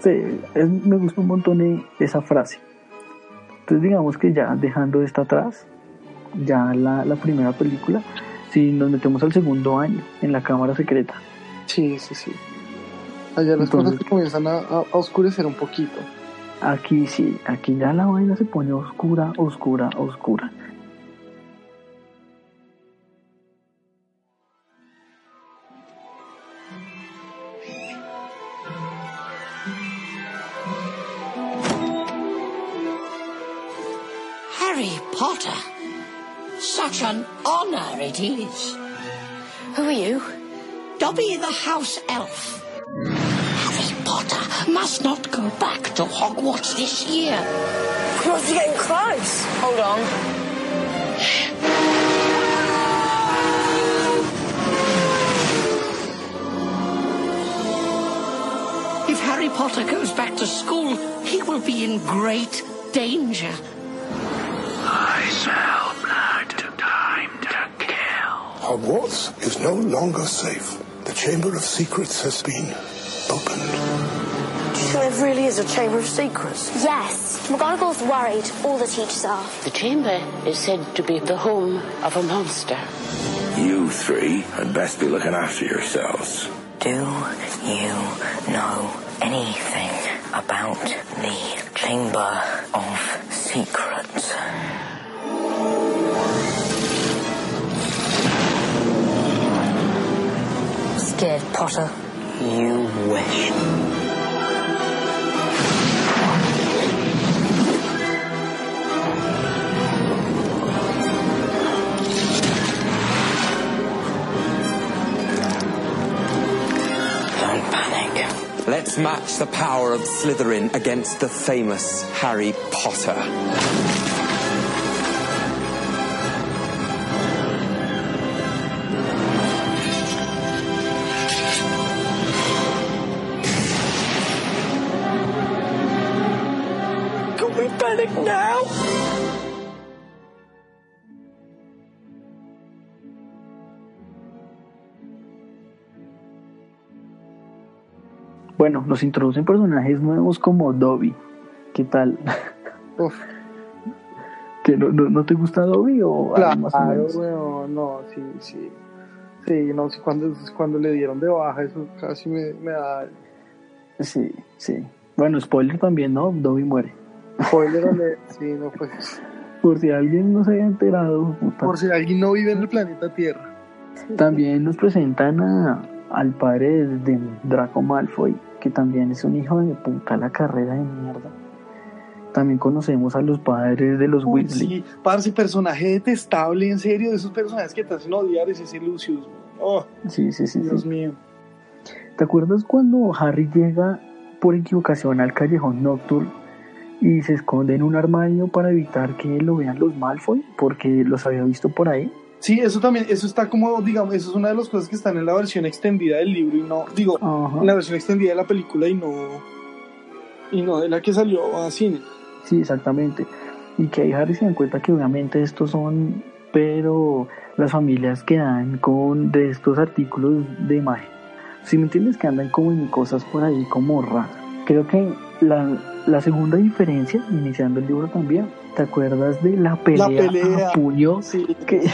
Sí, es- me gusta un montón e- esa frase. Entonces digamos que ya dejando esta atrás, ya la, la primera película, si nos metemos al segundo año en la cámara secreta, Sí, sí, sí. Allá las Entonces- cosas comienzan a, a- a oscurecer un poquito. aquí sí, aquí ya la vaina se pone oscura, oscura, oscura. Honor it is. Who are you? Dobby the House Elf. Harry Potter must not go back to Hogwarts this year. Close, you're getting close. Hold on. If Harry Potter goes back to school, he will be in great danger. I smell blood. Time to kill. Hogwarts is no longer safe. The Chamber of Secrets has been opened. Do you think there really is a Chamber of Secrets? Yes, McGonagall's worried. All the teachers are. The chamber is said to be the home of a monster. You three had best be looking after yourselves. Do you know anything about the Chamber of Secrets? Scared, Potter. You wish. Don't panic. Let's match the power of Slytherin against the famous Harry Potter. Bueno, nos introducen personajes nuevos como Dobby. ¿Qué tal? Uf, ¿Que no, no, no te gusta Dobby o más claro, menos? weón, no, sí, sí. Sí, no, sí, cuando, cuando le dieron de baja, eso casi me, me da Sí, sí. Bueno, spoiler también, ¿no? Dobby muere. spoiler alert. Sí, no, pues. Por si alguien no se haya enterado, puta. Por si alguien no vive en el planeta Tierra. También nos presentan a, al padre de, de Draco Malfoy, que también es un hijo de puta la carrera de mierda. También conocemos a los padres de los Uy, Weasley. sí, parce, personaje detestable, en serio, de esos personajes que te hacen odiar es ese Lucius. Oh, Sí, sí, sí. Dios sí. mío. ¿Te acuerdas cuando Harry llega por equivocación al callejón Nocturne y se esconde en un armario para evitar que lo vean los Malfoy? Porque los había visto por ahí. Sí, eso también, eso está como, digamos, eso es una de las cosas que están en la versión extendida del libro y no, digo, Ajá. en la versión extendida de la película y no, y no de la que salió a cine. Sí, exactamente. Y que ahí Harry se dan cuenta que obviamente estos son, pero las familias que dan con de estos artículos de magia. Si me entiendes que andan como en cosas por ahí como raras. Creo que la, la segunda diferencia, iniciando el libro también, ¿te acuerdas de la pelea, pelea. a puño? Sí,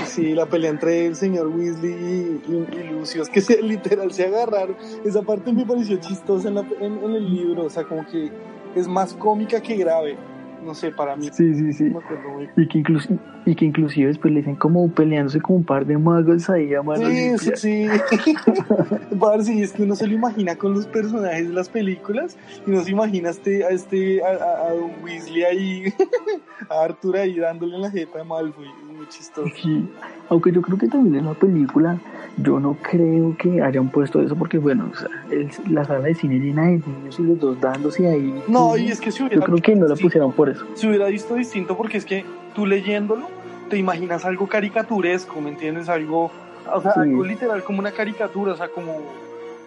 sí, la pelea entre el señor Weasley y, y- y Lucius, que se, literal se agarraron. Esa parte me pareció chistosa en, la- en- en el libro, o sea, como que es más cómica que grave. No sé, para mí. Sí, sí, sí. no acuerdo Y que, inclusive, y que inclusive después le dicen como peleándose con un par de magos ahí a mano Sí, sí, sí. Parce, es que uno se lo imagina con los personajes de las películas y no se imagina a este, a este, a, a- a Don Weasley ahí, a Arthur ahí dándole en la jeta a Malfoy. Muy chistoso. Sí, aunque yo creo que también en la película, yo no creo que hayan puesto eso porque, bueno, o sea, el- la sala de cine llena de niños y los dos dándose ahí. No, y es que si Yo hubiera, creo que no la pusieron por eso. se hubiera visto distinto porque es que tú leyéndolo te imaginas algo caricaturesco, ¿me entiendes? Algo, o sea, Sí. algo literal como una caricatura, o sea, como...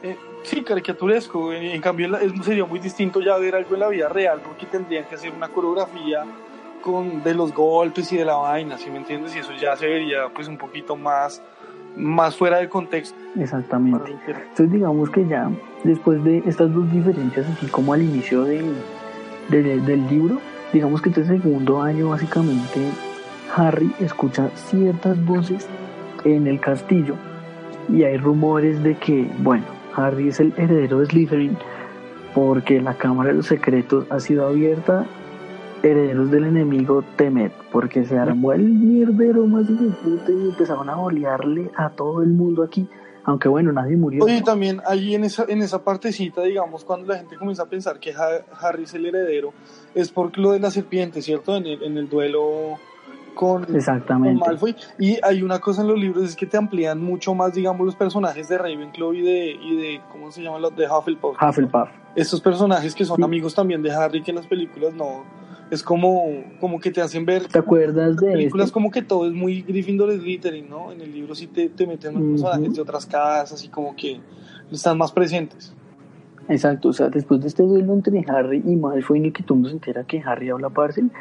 eh, sí, caricaturesco. En, en cambio, la- es- sería muy distinto ya ver algo en la vida real porque tendrían que hacer una coreografía con de los golpes y de la vaina, ¿sí me entiendes? Y eso ya se vería pues un poquito más, más fuera de contexto. Exactamente. Entonces digamos que ya después de estas dos diferencias, así como al inicio de, de- del libro, digamos que este segundo año básicamente Harry escucha ciertas voces en el castillo y hay rumores de que, bueno, Harry es el heredero de Slytherin porque la Cámara de los Secretos ha sido abierta herederos del enemigo Temet, porque se armó el mierdero más puta y empezaron a olearle a todo el mundo aquí. Aunque bueno, nadie murió. Oye, también ahí en esa, en esa partecita, digamos, cuando la gente comienza a pensar que Ha- Harry es el heredero, es por lo de la serpiente, ¿cierto? En el, en el duelo con, con Exactamente. Malfoy. Y hay una cosa en los libros, es que te amplían mucho más, digamos, los personajes de Ravenclaw y de, y de ¿cómo se llaman los? De Hufflepuff. Hufflepuff. Estos personajes que son Sí. amigos también de Harry, que en las películas no. Es como, como que te hacen ver. ¿Te acuerdas de películas este? como que todo es muy Gryffindor Slytherin, ¿no? En el libro sí te, te meten más Ujú. personajes de otras casas y como que están más presentes. Exacto, o sea, después de este duelo entre Harry y Malfoy, en el que todo mundo se entera que Harry habla parcel,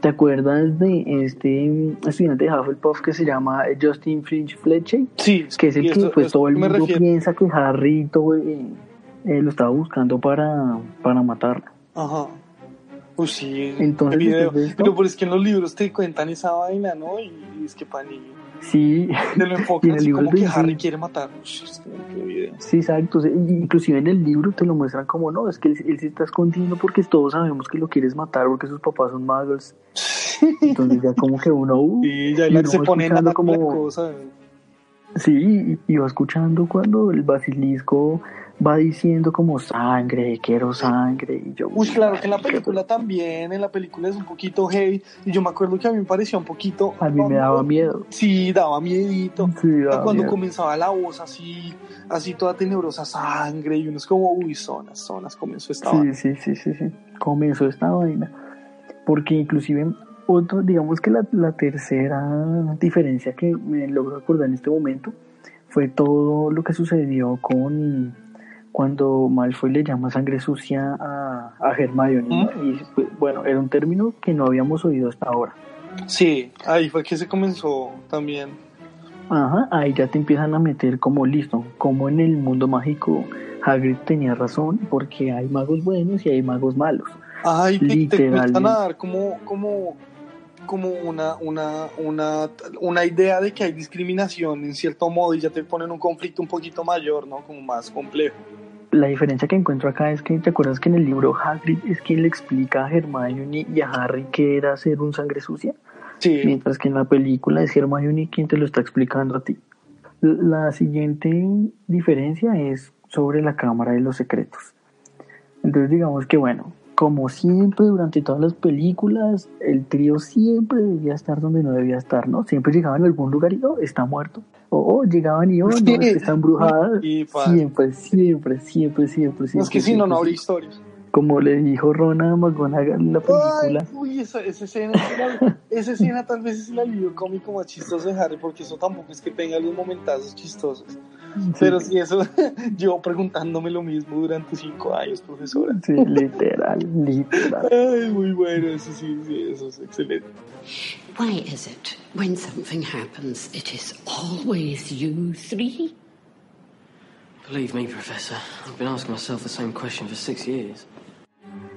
¿te acuerdas de este mm, estudiante de Hufflepuff que se llama Justin Flinch Fletcher? Sí, Que es el que pues todo el mundo refiero. piensa que Harry todo, eh, eh, lo estaba buscando para, para matarlo. Ajá. Uy, sí, Entonces, el video. esto- Pero, pero es que en los libros te cuentan esa vaina, ¿no? Y, y es que pan y Sí, te lo enfocan en el así libro como que Harry quiere matar. Uy, es que qué video. sí, exacto. Inclusive en el libro te lo muestran como no, es que él, él se está escondiendo porque todos sabemos que lo quieres matar porque sus papás son muggles. Entonces ya como que uno... uh, Y ya y se escuchando la como... cosa. Sí, y y va escuchando cuando el basilisco va diciendo como sangre, quiero sangre. Y yo, Uy, claro que en la película también, en la película es un poquito heavy. Y yo me acuerdo que a mí me parecía un poquito. a mí me daba miedo. Sí, daba miedito. Sí, daba Cuando miedo. comenzaba la voz así, así toda tenebrosa, sangre, y uno es como, uy, zonas, zonas, comenzó esta Sí, vaina. sí, sí, sí, sí. Comenzó esta vaina. Porque inclusive, otro, digamos que la, la tercera diferencia que me logro acordar en este momento fue todo lo que sucedió con cuando Malfoy le llama sangre sucia a, a Hermione. ¿no? Y pues, bueno, era un término que no habíamos oído hasta ahora. Sí, ahí fue que se comenzó también. Ajá, ahí ya te empiezan a meter como listo, como en el mundo mágico Hagrid tenía razón, porque hay magos buenos y hay magos malos. Ay, te, te Literalmente. comienzan a dar como, como, como una, una, una, una idea de que hay discriminación en cierto modo y ya te ponen un conflicto un poquito mayor, ¿no? Como más complejo. La diferencia que encuentro acá es que te acuerdas que en el libro Hagrid es quien le explica a Hermione y a Harry que era ser un sangre sucia, Sí, mientras que en la película es Hermione quien te lo está explicando a ti. La siguiente diferencia es sobre la Cámara de los Secretos. Entonces digamos que bueno, como siempre durante todas las películas, el trío siempre debía estar donde no debía estar, ¿no? Siempre llegaban a algún lugar y oh, está muerto. O oh, llegaban y oh, no, es que está embrujada. Siempre, siempre, siempre, siempre, siempre. Es que si no, no habría historias. Como le dijo Rona McGonagall en la película. Ay, uy, esa, escena, esa, esa escena tal vez es el alivio cómico más chistoso de Harry, porque eso tampoco es que tenga los momentazos chistosos. Pero sí, eso llevo preguntándome lo mismo durante cinco años, profesora. Sí, literal, literal. Ay, muy bueno, eso sí, sí, eso es excelente. Why is it when something happens, it is always you three? Believe me, Professor, I've been asking myself the same question for six years.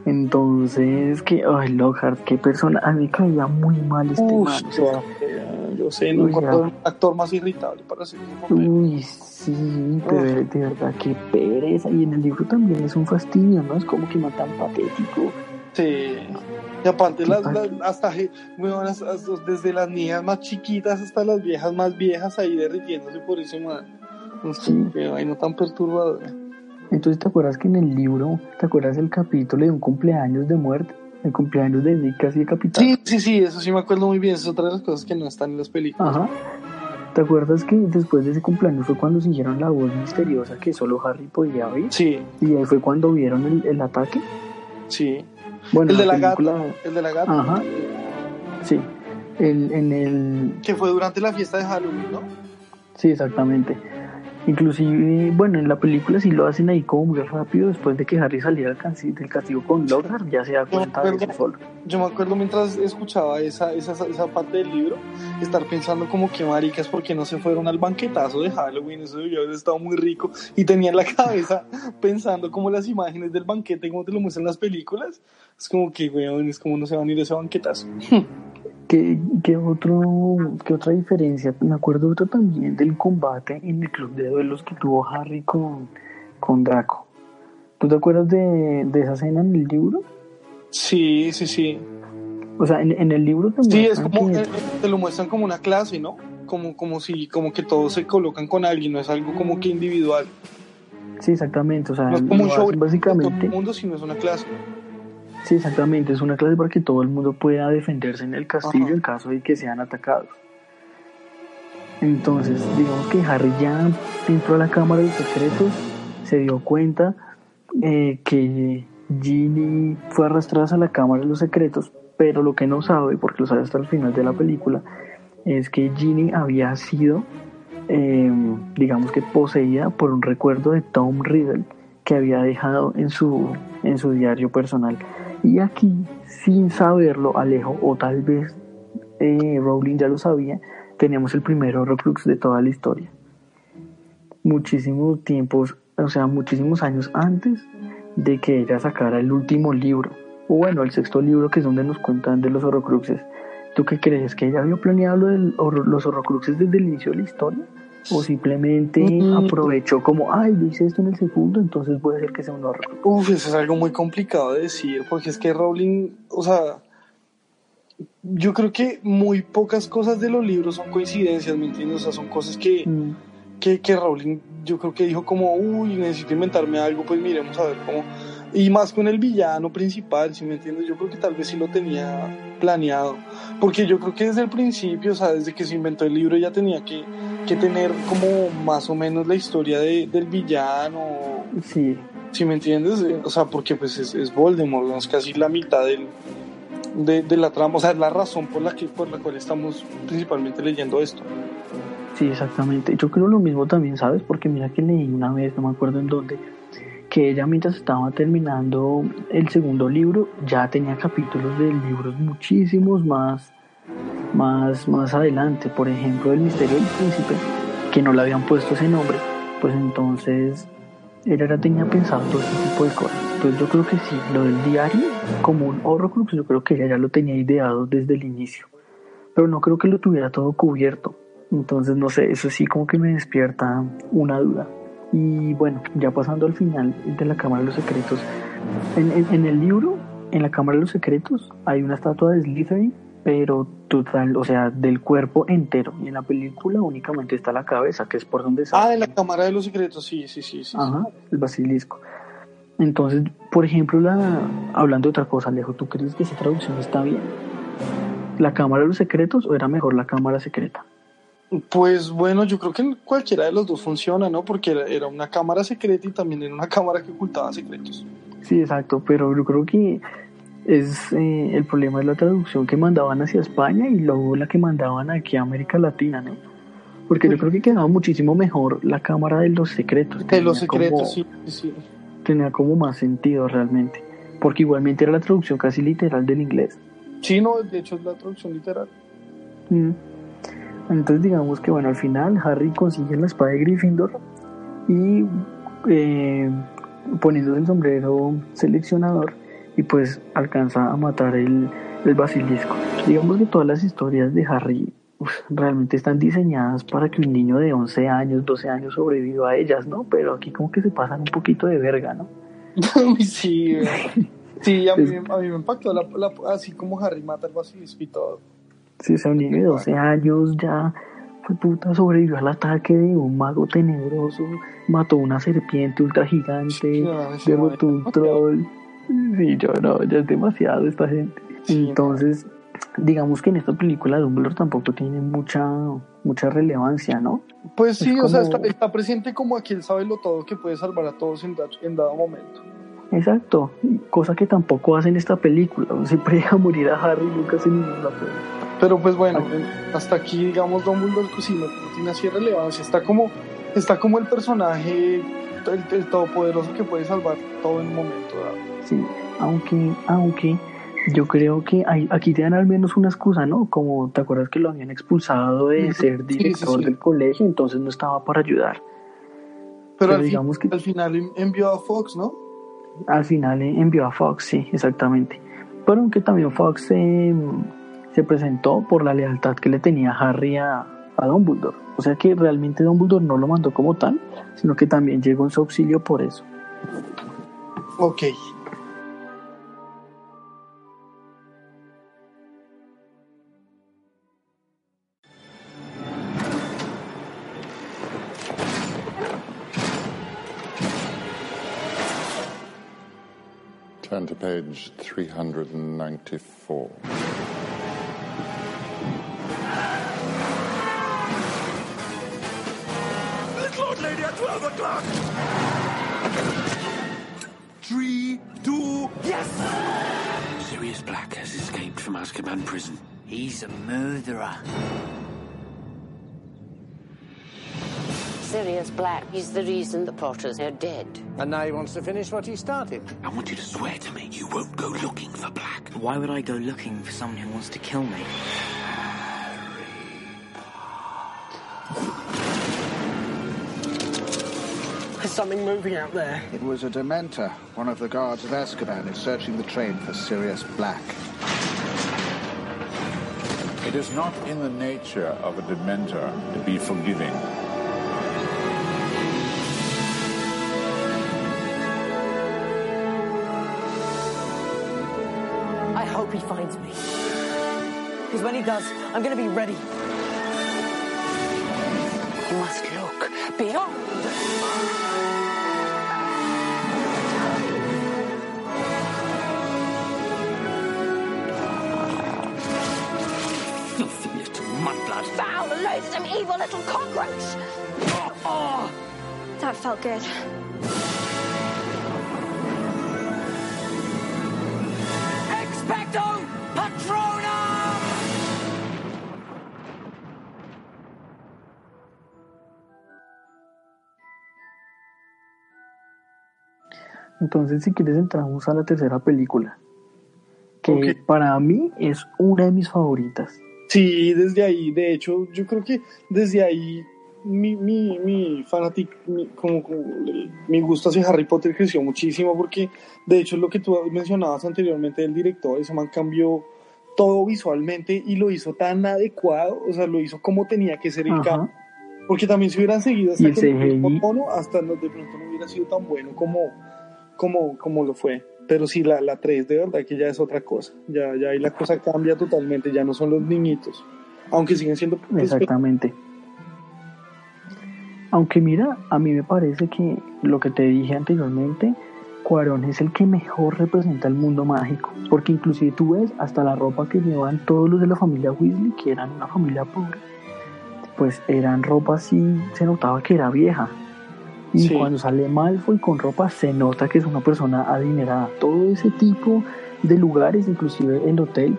Entonces, que, ay, Lockhart, qué persona. A mí caía muy mal este Uy, man. o sea, yo, sé, no Uy, un actor más irritable para hacer ese papel. Uy, sí, pero de, de verdad, qué pereza. Y en el libro también es un fastidio, ¿no? Es como que no tan patético. Sí. Y aparte, las, las- hasta weón, las- desde las niñas más chiquitas hasta las viejas más viejas ahí derritiéndose por ese man. No sé, Sí. qué vaina tan perturbadora. Entonces, ¿te acuerdas que en el libro, ¿te acuerdas el capítulo de un cumpleaños de muerte? El cumpleaños de Nick casi decapitado. Sí, sí, sí, eso sí me acuerdo muy bien. Es otra de las cosas que no están en las películas. Ajá. ¿Te acuerdas que después de ese cumpleaños fue cuando siguieron la voz misteriosa que solo Harry podía oír? Sí, Y ahí fue cuando vieron el, el ataque. sí. Bueno, el de la película- gata. El de la gata. Ajá. Sí. El, en el... Que fue durante la fiesta de Halloween, ¿no? Sí, exactamente. Inclusive, bueno, en la película sí lo hacen ahí como muy rápido después de que Harry saliera del casti- del castigo con Lockhart, ya se da cuenta de eso solo. Yo me acuerdo mientras escuchaba esa, esa, esa parte del libro, estar pensando como que maricas, porque no se fueron al banquetazo de Halloween? Eso debió haber estado muy rico. Y tenía en la cabeza pensando como las imágenes del banquete, como te lo muestran las películas. Es como que, weón, es como no se van a ir a ese banquetazo. ¿Qué, qué, otro, ¿Qué otra diferencia? Me acuerdo otro también del combate en el club de duelos que tuvo Harry con, con Draco. ¿Tú te acuerdas de, de esa escena en el libro? Sí, sí, sí. O sea, en, en el libro te Sí, es como, que- eh, te lo muestran como una clase, ¿no? Como, como si, como que todos se colocan con alguien, no es algo como que individual. Sí, exactamente. O sea, No es como un show de todo básicamente. el mundo, sino es una clase. Sí, exactamente. Es una clase para que todo el mundo pueda defenderse en el castillo Ajá. en caso de que sean atacados. Entonces, digamos que Harry ya entró a la Cámara de los Secretos, se dio cuenta eh, que Ginny fue arrastrada a la Cámara de los Secretos, pero lo que no sabe, porque lo sabe hasta el final de la película, es que Ginny había sido, eh, digamos que poseída por un recuerdo de Tom Riddle que había dejado en su, en su diario personal. Y aquí, sin saberlo, Alejo, o tal vez eh, Rowling ya lo sabía, teníamos el primer Horrocrux de toda la historia. Muchísimos tiempos o sea, muchísimos años antes de que ella sacara el último libro, o bueno, el sexto libro que es donde nos cuentan de los horrocruxes. ¿Tú qué crees? ¿Que ella había planeado lo los horrocruxes desde el inicio de la historia? ¿O simplemente Mm. aprovechó como, ay, yo hice esto en el segundo, entonces voy a hacer que sea un horrocrux? Uf, eso es algo muy complicado de decir, porque es que Rowling, o sea, yo creo que muy pocas cosas de los libros son coincidencias, ¿me entiendes? O sea, son cosas que, Mm, que, que Rowling, yo creo que dijo como, uy, necesito inventarme algo, pues miremos a ver cómo. Y más con el villano principal, si me entiendes? Yo creo que tal vez sí lo tenía planeado. Porque yo creo que desde el principio, o sea, desde que se inventó el libro, ya tenía que, que tener como más o menos la historia de, del villano. Sí, Si me entiendes? Eh, O sea, porque pues es, es Voldemort, ¿no? es casi la mitad del, de, de la trama, o sea, es la razón por la, que, por la cual estamos principalmente leyendo esto. Sí, exactamente. Yo creo lo mismo también, ¿sabes? Porque mira que leí una vez, no me acuerdo en dónde, que ella mientras estaba terminando el segundo libro ya tenía capítulos de libros muchísimos más, más, más adelante. Por ejemplo, El misterio del príncipe, que no le habían puesto ese nombre, pues entonces ella ya tenía pensado todo ese tipo de cosas. Entonces yo creo que sí, lo del diario como un horrocrux, yo creo que ella ya lo tenía ideado desde el inicio. Pero no creo que lo tuviera todo cubierto. Entonces, no sé, eso sí como que me despierta una duda. Y bueno, ya pasando al final de la Cámara de los Secretos, en, en- en el libro, en la Cámara de los Secretos, hay una estatua de Slytherin, pero total, o sea, del cuerpo entero. Y en la película únicamente está la cabeza, que es por donde sale. Ah, en la Cámara de los Secretos, sí, sí, sí. sí, sí. Ajá, el basilisco. Entonces, por ejemplo, la, hablando de otra cosa, Alejo, ¿tú crees que esa traducción está bien? ¿La Cámara de los Secretos o era mejor la Cámara Secreta? Pues bueno, yo creo que cualquiera de los dos funciona, ¿no? Porque era, una cámara secreta y también era una cámara que ocultaba secretos. Sí, exacto, pero yo creo que es eh, el problema es la traducción que mandaban hacia España y luego la que mandaban aquí a América Latina, ¿no? Porque yo creo que quedaba muchísimo mejor la cámara de los secretos. De los como- secretos, sí, sí, sí. Tenía como más sentido realmente. Porque igualmente era la traducción casi literal del inglés. Sí, no, de hecho es la traducción literal. Mm. Entonces digamos que bueno, al final Harry consigue la espada de Gryffindor y eh, poniéndose el sombrero seleccionador y pues alcanza a matar el, el basilisco. Digamos que todas las historias de Harry uf, realmente están diseñadas para que un niño de 11 años, 12 años sobreviva a ellas, ¿no? Pero aquí como que se pasan un poquito de verga, ¿no? sí, sí, a mí, a mí me impactó, la, la- así como Harry mata al basilisco y todo. Si niño de 12 años ya fue puta, sobrevivió al ataque de un mago tenebroso, mató una serpiente ultra gigante, derrotó un troll. Sí, yo no, ya es demasiado esta gente. Entonces, digamos que en esta película Dumbledore tampoco tiene mucha mucha relevancia, ¿no? Pues sí, o sea, está, está presente como aquel sabe lo todo que puede salvar a todos en, da- en dado momento. Exacto, cosa que tampoco hace en esta película. Siempre deja morir a Harry y nunca hace ninguna prueba. Pero pues bueno, en- hasta aquí, digamos, Dumbledore sí no, tiene así relevancia. Está como, está como el personaje, el, el todopoderoso que puede salvar todo en un momento dado. Sí, aunque, aunque yo creo que hay, aquí te dan al menos una excusa, ¿no? Como te acuerdas que lo habían expulsado de ser Sí, sí, director sí. del colegio, entonces no estaba para ayudar. Pero, Pero al, fin- digamos que- al final en- envió a Fox, ¿no? Al final envió a Fox, sí, exactamente. Pero aunque también Fox eh, se presentó por la lealtad que le tenía Harry a, a Dumbledore. O sea que realmente Dumbledore no lo mandó como tal, sino que también llegó en su auxilio por eso. Ok. Turn to page 394. O'clock! Three, two, yes! Sirius Black has escaped from Azkaban prison. He's a murderer. Sirius Black is the reason the Potters are dead. And now he wants to finish what he started. I want you to swear to me you won't go looking for Black. Why would I go looking for someone who wants to kill me? There's something moving out there. It was a Dementor. One of the guards of Azkaban is searching the train for Sirius Black. It is not in the nature of a Dementor to be forgiving. I hope he finds me. Because when he does, I'm going to be ready. You must look beyond. Little cockroach! Oh, that felt good. Expecto Patronum! Entonces, si quieres, entramos a la tercera película, que para mí es una de mis favoritas. Sí, desde ahí, de hecho, yo creo que desde ahí mi, mi, mi fanatic, mi, como, mi gusto hacia Harry Potter creció muchísimo porque, de hecho, es lo que tú mencionabas anteriormente del director, ese man cambió todo visualmente y lo hizo tan adecuado, o sea, lo hizo como tenía que ser el Ajá. cambio. Porque también si hubieran seguido hasta el mismo tono, hasta no, de pronto no hubiera sido tan bueno como, como, como lo fue. Pero sí, la, la 3 de verdad que ya es otra cosa. Ya, ya ahí la cosa cambia totalmente, ya no son los niñitos. Aunque siguen siendo... Exactamente. Aunque mira, a mí me parece que lo que te dije anteriormente, Cuarón es el que mejor representa el mundo mágico, porque inclusive tú ves hasta la ropa que llevan todos los de la familia Weasley, que eran una familia pobre, pues eran ropa así, se notaba que era vieja. Y Sí. cuando sale Malfoy con ropa se nota que es una persona adinerada. Todo ese tipo de lugares, inclusive el hotel,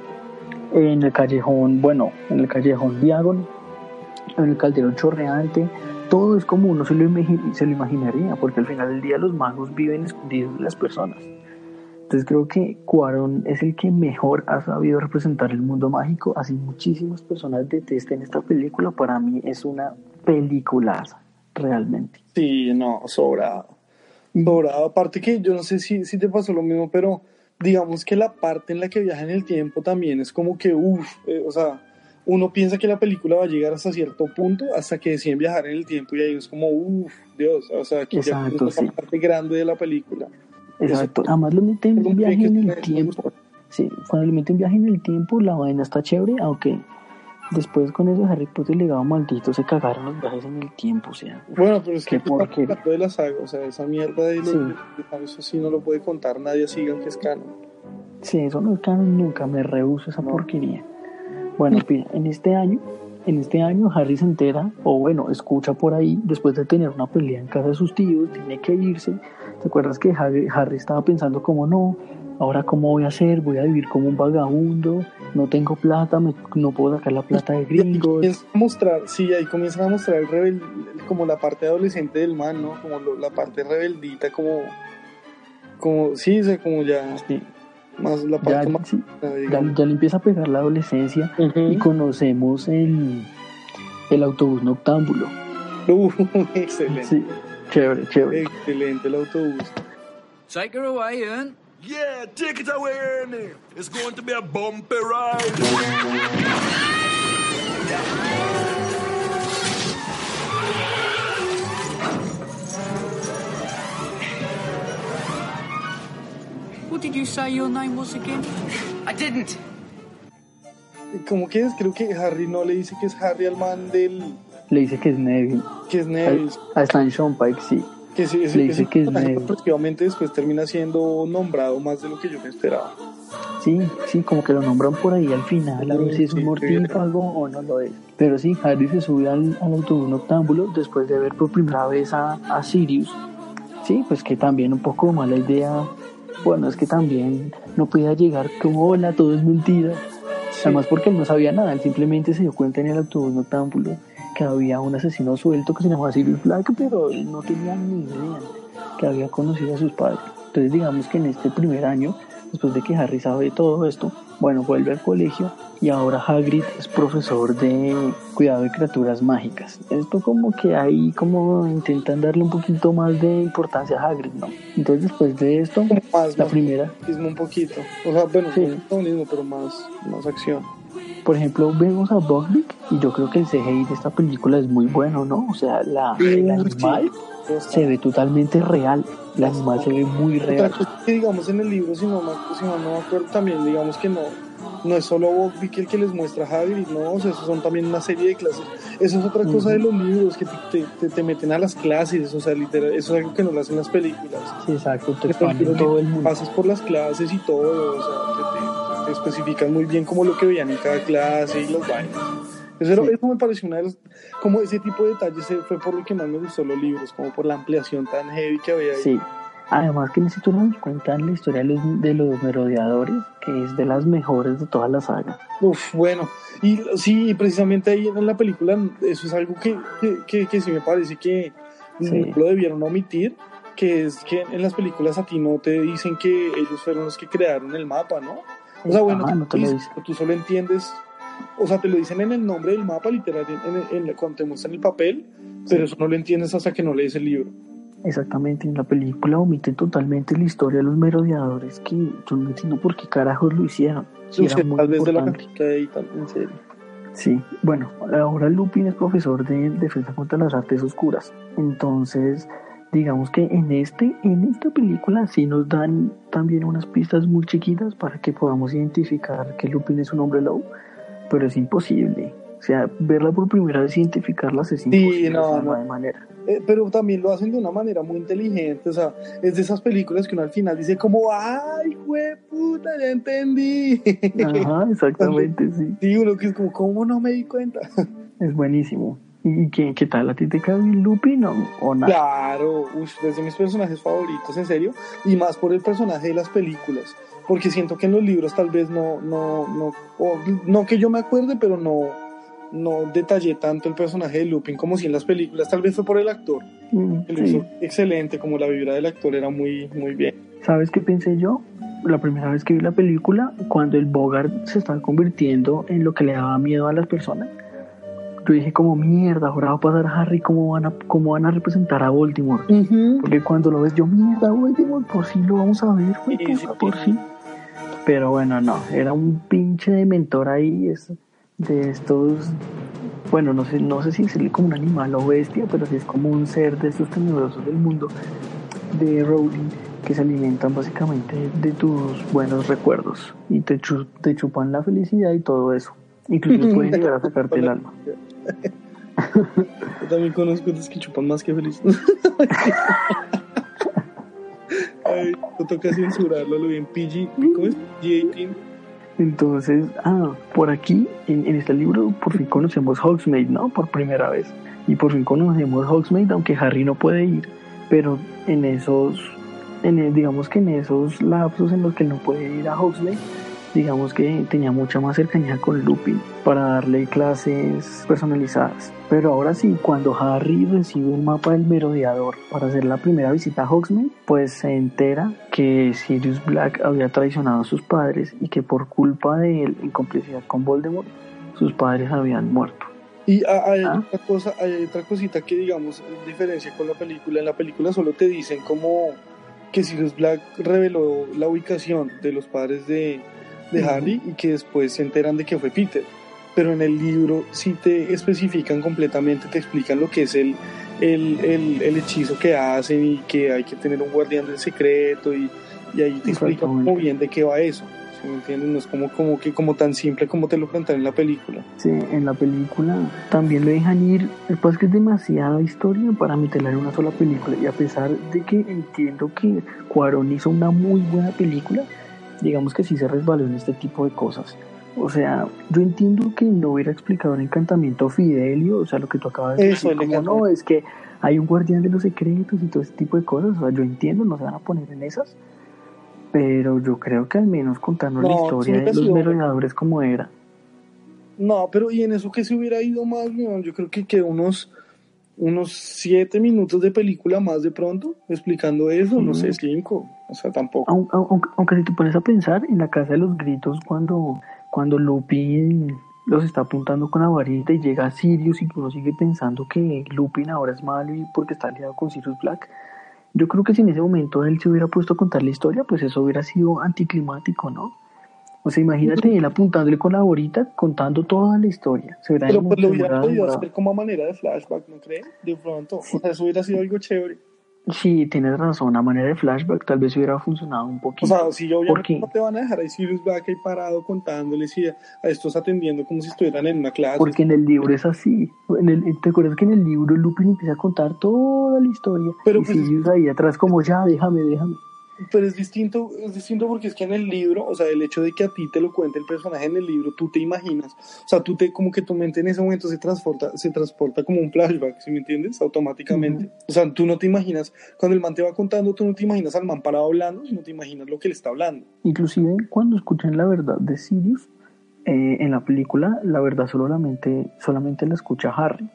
en el callejón, bueno, en el callejón Diagon, en el calderón chorreante, todo es como uno se lo, se lo imaginaría, porque al final del día los magos viven escondidos de las personas. Entonces creo que Cuarón es el que mejor ha sabido representar el mundo mágico, así muchísimas personas detesten esta película, para mí es una peliculaza, realmente. Sí, no, sobrado. Sobrado. Aparte que yo no sé si, si te pasó lo mismo, pero digamos que la parte en la que viaja en el tiempo también es como que, uff, o sea, uno piensa que la película va a llegar hasta cierto punto, hasta que deciden viajar en el tiempo y ahí es como, uff, Dios, o sea, aquí ya Exacto, es la sí. parte grande de la película. Exacto, además lo meten en un viaje en el tiempo. Sí, cuando le meten viaje en el tiempo, la vaina está chévere, aunque después con eso Harry Potter legado maldito se cagaron los viajes en el tiempo, o sea. Bueno, pero es que hablando de la saga, o sea, esa mierda de los, Sí. eso sí no lo puede contar nadie así, aunque es canon. Sí, eso no es canon nunca, me rehuso esa porquería. Bueno, en este año, en este año Harry se entera, o bueno, escucha por ahí, después de tener una pelea en casa de sus tíos, tiene que irse. ¿Te acuerdas que Harry, Harry estaba pensando como no, ahora cómo voy a hacer? Voy a vivir como un vagabundo, no tengo plata, me- no puedo sacar la plata de gringos. comienza a mostrar, sí, ahí comienzan a mostrar el rebel, como la parte adolescente del man, ¿no? Como lo- la parte rebeldita, como, como, sí, o sea, como ya, más la Ya, parte más, sí, eh, ya, ya le empieza a pegar la adolescencia y conocemos el, el autobús noctámbulo. Uh, excelente, Sí, chévere, chévere. excelente el autobús. Take her away, Ian. Yeah, take it away, Ernie. It's going to be a bumpy ride. What did you say your name was again? I didn't. ¿Cómo que es? Creo que Harry no le dice que es Harry al man del, Le dice que es Neville. que es Neville, A, a Stan Sean Pike, sí. Que sí, ese, le dice ese que es personaje efectivamente después termina siendo nombrado más de lo que yo me esperaba. Sí, sí, como que lo nombran por ahí al final, a ver si es un mortífago o no lo es. Pero sí, Harry se sube al, al autobús noctámbulo después de ver por primera vez a, a Sirius. Sí, pues que también un poco mala idea. Bueno, es que también no podía llegar como hola, todo es mentira. Además porque él no sabía nada, él simplemente se dio cuenta en el autobús noctámbulo que había un asesino suelto que se llamaba Sirius Black, pero él no tenía ni idea que había conocido a sus padres. Entonces digamos que en este primer año después de que Harry sabe todo esto, bueno, vuelve al colegio y ahora Hagrid es profesor de cuidado de criaturas mágicas. Esto como que ahí como intentan darle un poquito más de importancia a Hagrid, ¿no? Entonces después de esto, más, la más primera... Un poquito. O sea, bueno, Sí. es lo mismo, pero más, más acción. Por ejemplo, vemos a Buckbeak y yo creo que el CGI de esta película es muy bueno, ¿no? O sea, la, el animal se ve totalmente real. El animal se ve muy real. que digamos en el libro, si no, me- si no, me acuerdo también, digamos que no, no es solo Buckbeak el que les muestra a Hagrid, no, o sea, esos son también una serie de clases. Eso es otra cosa de los libros, que te, te- te- te meten a las clases, o sea, literal, eso es algo que no lo hacen las películas. Sí, exacto, te expanden todo el mundo. Pasas por las clases y todo, o sea, te, te- te especifican muy bien como lo que veían en cada clase y los bailes. Eso, era- eso me pareció una de como ese tipo de detalles eh, fue por lo que más me gustó los libros, como por la ampliación tan heavy que había ahí. Sí. Además que necesito nos cuentan la historia de los, de los merodeadores, que es de las mejores de toda la saga. Uf, bueno, y sí, precisamente ahí en la película, eso es algo que, que, que, que sí me parece que Sí. lo debieron omitir, que es que en las películas a ti no te dicen que ellos fueron los que crearon el mapa, ¿no? O sea, bueno, Ajá, no te lo tú, dicen. tú solo entiendes, o sea, te lo dicen en el nombre del mapa, literal, en, en- en- cuando te muestran el papel, pero eso no lo entiendes hasta que no lees el libro. Exactamente, en la película omiten totalmente la historia de los merodeadores, que yo no entiendo por qué carajos lo hicieron. Sí, Usted era muy tal vez de la cantidad tal- en serio. Sí, bueno, ahora Lupin es profesor de defensa contra las artes oscuras. Entonces, digamos que en este, en esta película sí nos dan también unas pistas muy chiquitas para que podamos identificar que Lupin es un hombre lobo, pero es imposible. O sea, verla por primera vez identificarlas es imposible. no, no. hay manera. Eh, pero también lo hacen de una manera muy inteligente, o sea, es de esas películas que uno al final dice como, ¡ay, güey, puta, ya entendí! Ajá, exactamente, sí. Sí, uno que es como, ¿cómo no me di cuenta? Es buenísimo. ¿Y qué, qué tal? ¿A ti te cae bien Lupin o, nada? Claro, uf, es de mis personajes favoritos, en serio, y más por el personaje de las películas, porque siento que en los libros tal vez no, no, no, o no que yo me acuerde, pero no, no detallé tanto el personaje de Lupin como si en las películas, tal vez fue por el actor, Mm, sí. hizo excelente, como la vibra del actor era muy, muy bien. ¿Sabes qué pensé yo? La primera vez que vi la película, cuando el Bogart se estaba convirtiendo en lo que le daba miedo a las personas, yo dije como mierda, ahora va a pasar a Harry, ¿cómo van a, cómo van a representar a Voldemort? Porque cuando lo ves yo, mierda, Voldemort, por fin lo vamos a ver, fue puta, por fin. Pero bueno, no, era un pinche de mentor ahí, es de estos, bueno, no sé, no sé si es como un animal o bestia, pero sí es como un ser de estos tenebrosos del mundo de Rowling que se alimentan básicamente de tus buenos recuerdos y te, chu- te chupan la felicidad y todo eso. Incluso pueden llegar a sacarte el alma. Yo también conozco otros que chupan más que feliz. Ay, no toca censurarlo, lo bien PG. ¿Cómo es? G18. Entonces, ah, por aquí, en, en este libro, por fin conocemos Hogsmeade, ¿no? Por primera vez. Y por fin conocemos Hogsmeade, aunque Harry no puede ir. Pero en esos, en digamos que en esos lapsos en los que no puede ir a Hogsmeade, digamos que tenía mucha más cercanía con Lupin para darle clases personalizadas. Pero ahora sí, cuando Harry recibe el mapa del merodeador para hacer la primera visita a Hogsmeade, pues se entera que Sirius Black había traicionado a sus padres y que por culpa de él, en complicidad con Voldemort, sus padres habían muerto. Y hay, Ah. otra cosa, hay otra cosita que, digamos, diferencia con la película. En la película solo te dicen como que Sirius Black reveló la ubicación de los padres de, de. Harry y que después se enteran de que fue Peter. Pero en el libro sí te especifican completamente, te explican lo que es el, el, el, el hechizo que hacen y que hay que tener un guardián del secreto y, y ahí te explican muy bien de qué va eso. ¿sí me entiendes? No es como, como, que, como tan simple como te lo plantean en la película. Sí, en la película también lo dejan ir, después que es demasiada historia para meterla en una sola película y a pesar de que entiendo que Cuarón hizo una muy buena película, digamos que sí se resbaló en este tipo de cosas. O sea, yo entiendo que no hubiera explicado el encantamiento Fidelio, o sea, lo que tú acabas de decir, como no, es que hay un guardián de los secretos y todo ese tipo de cosas, o sea, yo entiendo, no se van a poner en esas, pero yo creo que al menos contarnos la historia de los merodeadores como era. No, pero y en eso que se hubiera ido más, yo creo que, que unos unos siete minutos de película más de pronto, explicando eso, no sé, cinco, o sea, tampoco. Aunque, aunque, aunque, si te pones a pensar, en la casa de los gritos, cuando, cuando Lupin los está apuntando con la varita y llega Sirius y uno sigue pensando que Lupin ahora es malo y porque está aliado con Sirius Black, yo creo que si en ese momento él se hubiera puesto a contar la historia, pues eso hubiera sido anticlimático, ¿no? O sea, imagínate él apuntándole con la varita, contando toda la historia. Se Pero pues lo hubiera podido hacer como a manera de flashback, ¿no crees? De pronto, o sea, eso hubiera sido algo chévere. Sí, tienes razón, a manera de flashback tal vez hubiera funcionado un poquito. O sea, si yo obviamente no te van a dejar ahí Sirius Black ahí parado contándoles y a estos atendiendo como si estuvieran en una clase. Porque en el libro es así. En el, ¿Te acuerdas que en el libro Lupin empieza a contar toda la historia? Pero y pues, Sirius ahí atrás como ya, déjame, déjame. Pero es distinto, es distinto porque es que en el libro, o sea, el hecho de que a ti te lo cuente el personaje en el libro, tú te imaginas, o sea, tú te, como que tu mente en ese momento se transporta, se transporta como un flashback, ¿sí me entiendes? Automáticamente. Uh -huh. O sea, tú no te imaginas, cuando el man te va contando, tú no te imaginas al man parado hablando, sino te imaginas lo que le está hablando. Inclusive cuando escuchan la verdad de Sirius, eh, en la película, la verdad solamente, solamente la escucha Harry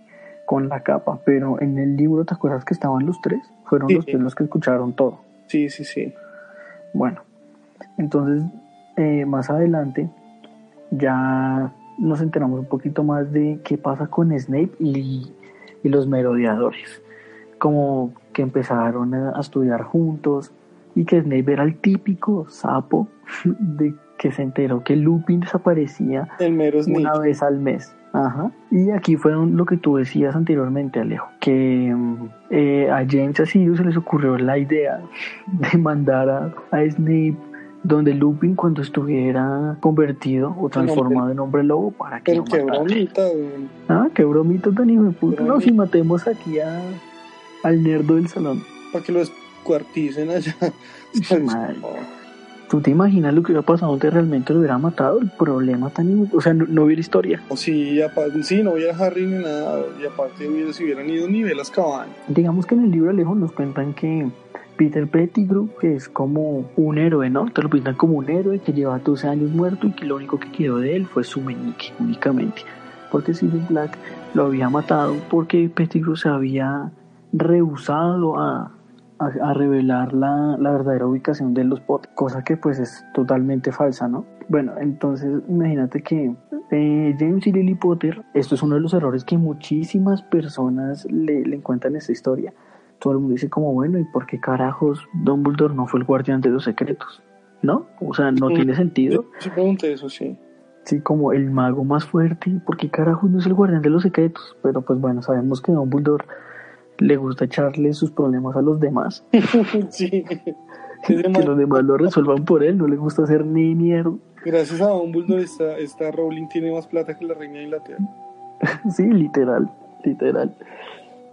con la capa, pero en el libro, ¿te acuerdas que estaban los tres? Fueron Sí. los tres los que escucharon todo. Sí, sí, sí. Bueno, entonces eh, más adelante ya nos enteramos un poquito más de qué pasa con Snape y, y los merodeadores. Como que empezaron a, a estudiar juntos y que Snape era el típico sapo de que se enteró que Lupin desaparecía El mero una vez al mes. Ajá. Y aquí fue lo que tú decías anteriormente, Alejo, que mm, eh, a James y a Sirius se les ocurrió la idea de mandar a, a Snape donde Lupin cuando estuviera convertido o transformado en hombre lobo para que Pero qué bromita, weón. Ah, qué bromito tan hijo. No, Bromita. si matemos aquí a, al nerdo del salón. Para que lo descuarticen allá. Madre. ¿Tú te imaginas lo que hubiera pasado donde realmente lo hubiera matado? El problema tan... O sea, no, no hubiera historia. Apa- sí, no hubiera Harry ni nada, y aparte hubiera, si hubieran ido nivel Azkaban. Digamos que en el libro Alejo nos cuentan que Peter Pettigrew, que es como un héroe, ¿no? Te lo pintan como un héroe que lleva 12 años muerto y que lo único que quedó de él fue su meñique únicamente. Porque Sirius Black lo había matado porque Pettigrew se había rehusado a, a, a revelar la, la verdadera ubicación de los Potter, cosa que pues es totalmente falsa, ¿no? Bueno, entonces imagínate que eh, James y Lily Potter, esto es uno de los errores que muchísimas personas le, le encuentran en esta historia. Todo el mundo dice como, bueno, ¿y por qué carajos Dumbledore no fue el guardián de los secretos? ¿No? O sea, no tiene sentido. Eso. Sí, como el mago más fuerte, ¿por qué carajos no es el guardián de los secretos? Pero pues bueno, sabemos que Dumbledore le gusta echarle sus problemas a los demás. sí. que los demás lo resuelvan por él, no le gusta hacer ni mierda. Gracias a Dumbledore, esta, esta Rowling tiene más plata que la reina de Inglaterra. sí, literal, literal.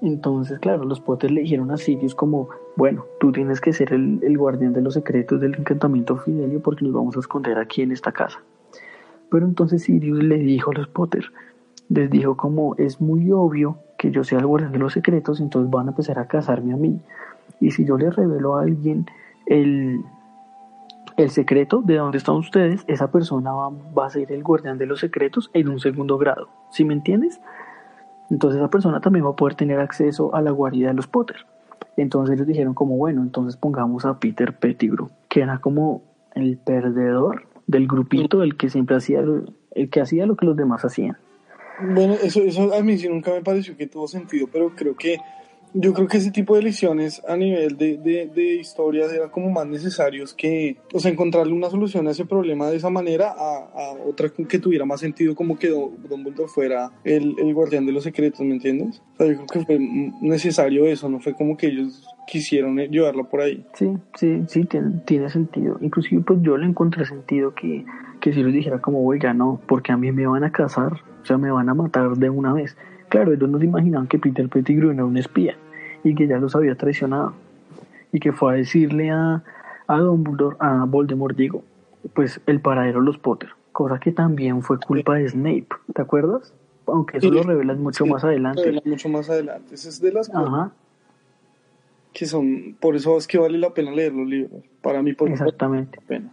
Entonces, claro, los Potter le dijeron a Sirius como, bueno, tú tienes que ser el, el guardián de los secretos del encantamiento Fidelio porque nos vamos a esconder aquí en esta casa. Pero entonces Sirius le dijo a los Potter, les dijo como, es muy obvio que yo sea el guardián de los secretos, entonces van a empezar a cazarme a mí. Y si yo le revelo a alguien el, el secreto de dónde están ustedes, esa persona va, va a ser el guardián de los secretos en un segundo grado. ¿Sí me entiendes? Entonces esa persona también va a poder tener acceso a la guarida de los Potter. Entonces ellos dijeron como, bueno, entonces pongamos a Peter Pettigrew, que era como el perdedor del grupito, el que siempre hacía, el que hacía lo que los demás hacían. Bueno, eso, eso a mí sí nunca me pareció que tuvo sentido, pero creo que yo creo que ese tipo de lecciones a nivel de, de, de historias eran como más necesarios que, o encontrarle una solución a ese problema de esa manera a, a otra que tuviera más sentido como que Dumbledore fuera el, el guardián de los secretos, ¿me entiendes? O sea, yo creo que fue necesario eso, no fue como que ellos quisieron llevarlo por ahí. Sí, sí, sí, tiene, tiene sentido. Inclusive pues yo le encontré sentido que, que si les dijera como, oiga, no, porque a mí me van a casar, o sea, me van a matar de una vez. Claro, ellos no se imaginaban que Peter Pettigrew era un espía y que ya los había traicionado y que fue a decirle a, a Dumbledore, a Voldemort, digo, pues el paradero de los Potter, cosa que también fue culpa de Snape, ¿te acuerdas? Aunque eso Sí, lo revelas mucho sí, más adelante. revela mucho más adelante. Esa es de las cosas Ajá, que son, por eso es que vale la pena leer los libros. Para mí, por exactamente. la pena.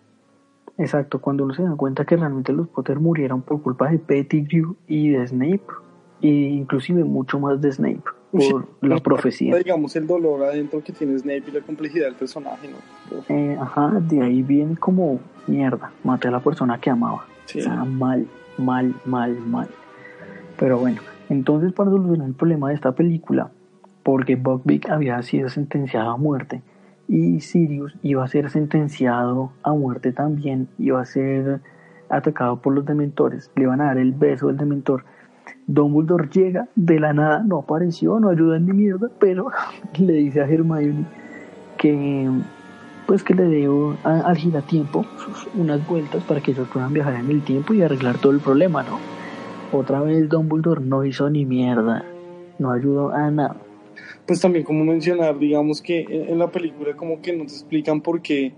Exacto, cuando uno se da cuenta que realmente los Potter murieron por culpa de Pettigrew y de Snape, e inclusive mucho más de Snape, por la profecía. Digamos el dolor adentro que tiene Snape y la complejidad del personaje, ¿no? Eh, ajá, de ahí viene como mierda, maté a la persona que amaba. O sea, mal, mal, mal, mal. Pero bueno, entonces para solucionar el problema de esta película, porque Buckbeak había sido sentenciado a muerte y Sirius iba a ser sentenciado a muerte también, iba a ser atacado por los dementores, le iban a dar el beso del dementor. Dumbledore llega de la nada, no apareció, no ayuda ni mierda, pero le dice a Hermione que pues que le dé al giratiempo unas vueltas para que ellos puedan viajar en el tiempo y arreglar todo el problema, ¿no? Otra vez Dumbledore no hizo ni mierda, no ayudó a nada. Pues también como mencionar, digamos que en la película como que no te explican por qué,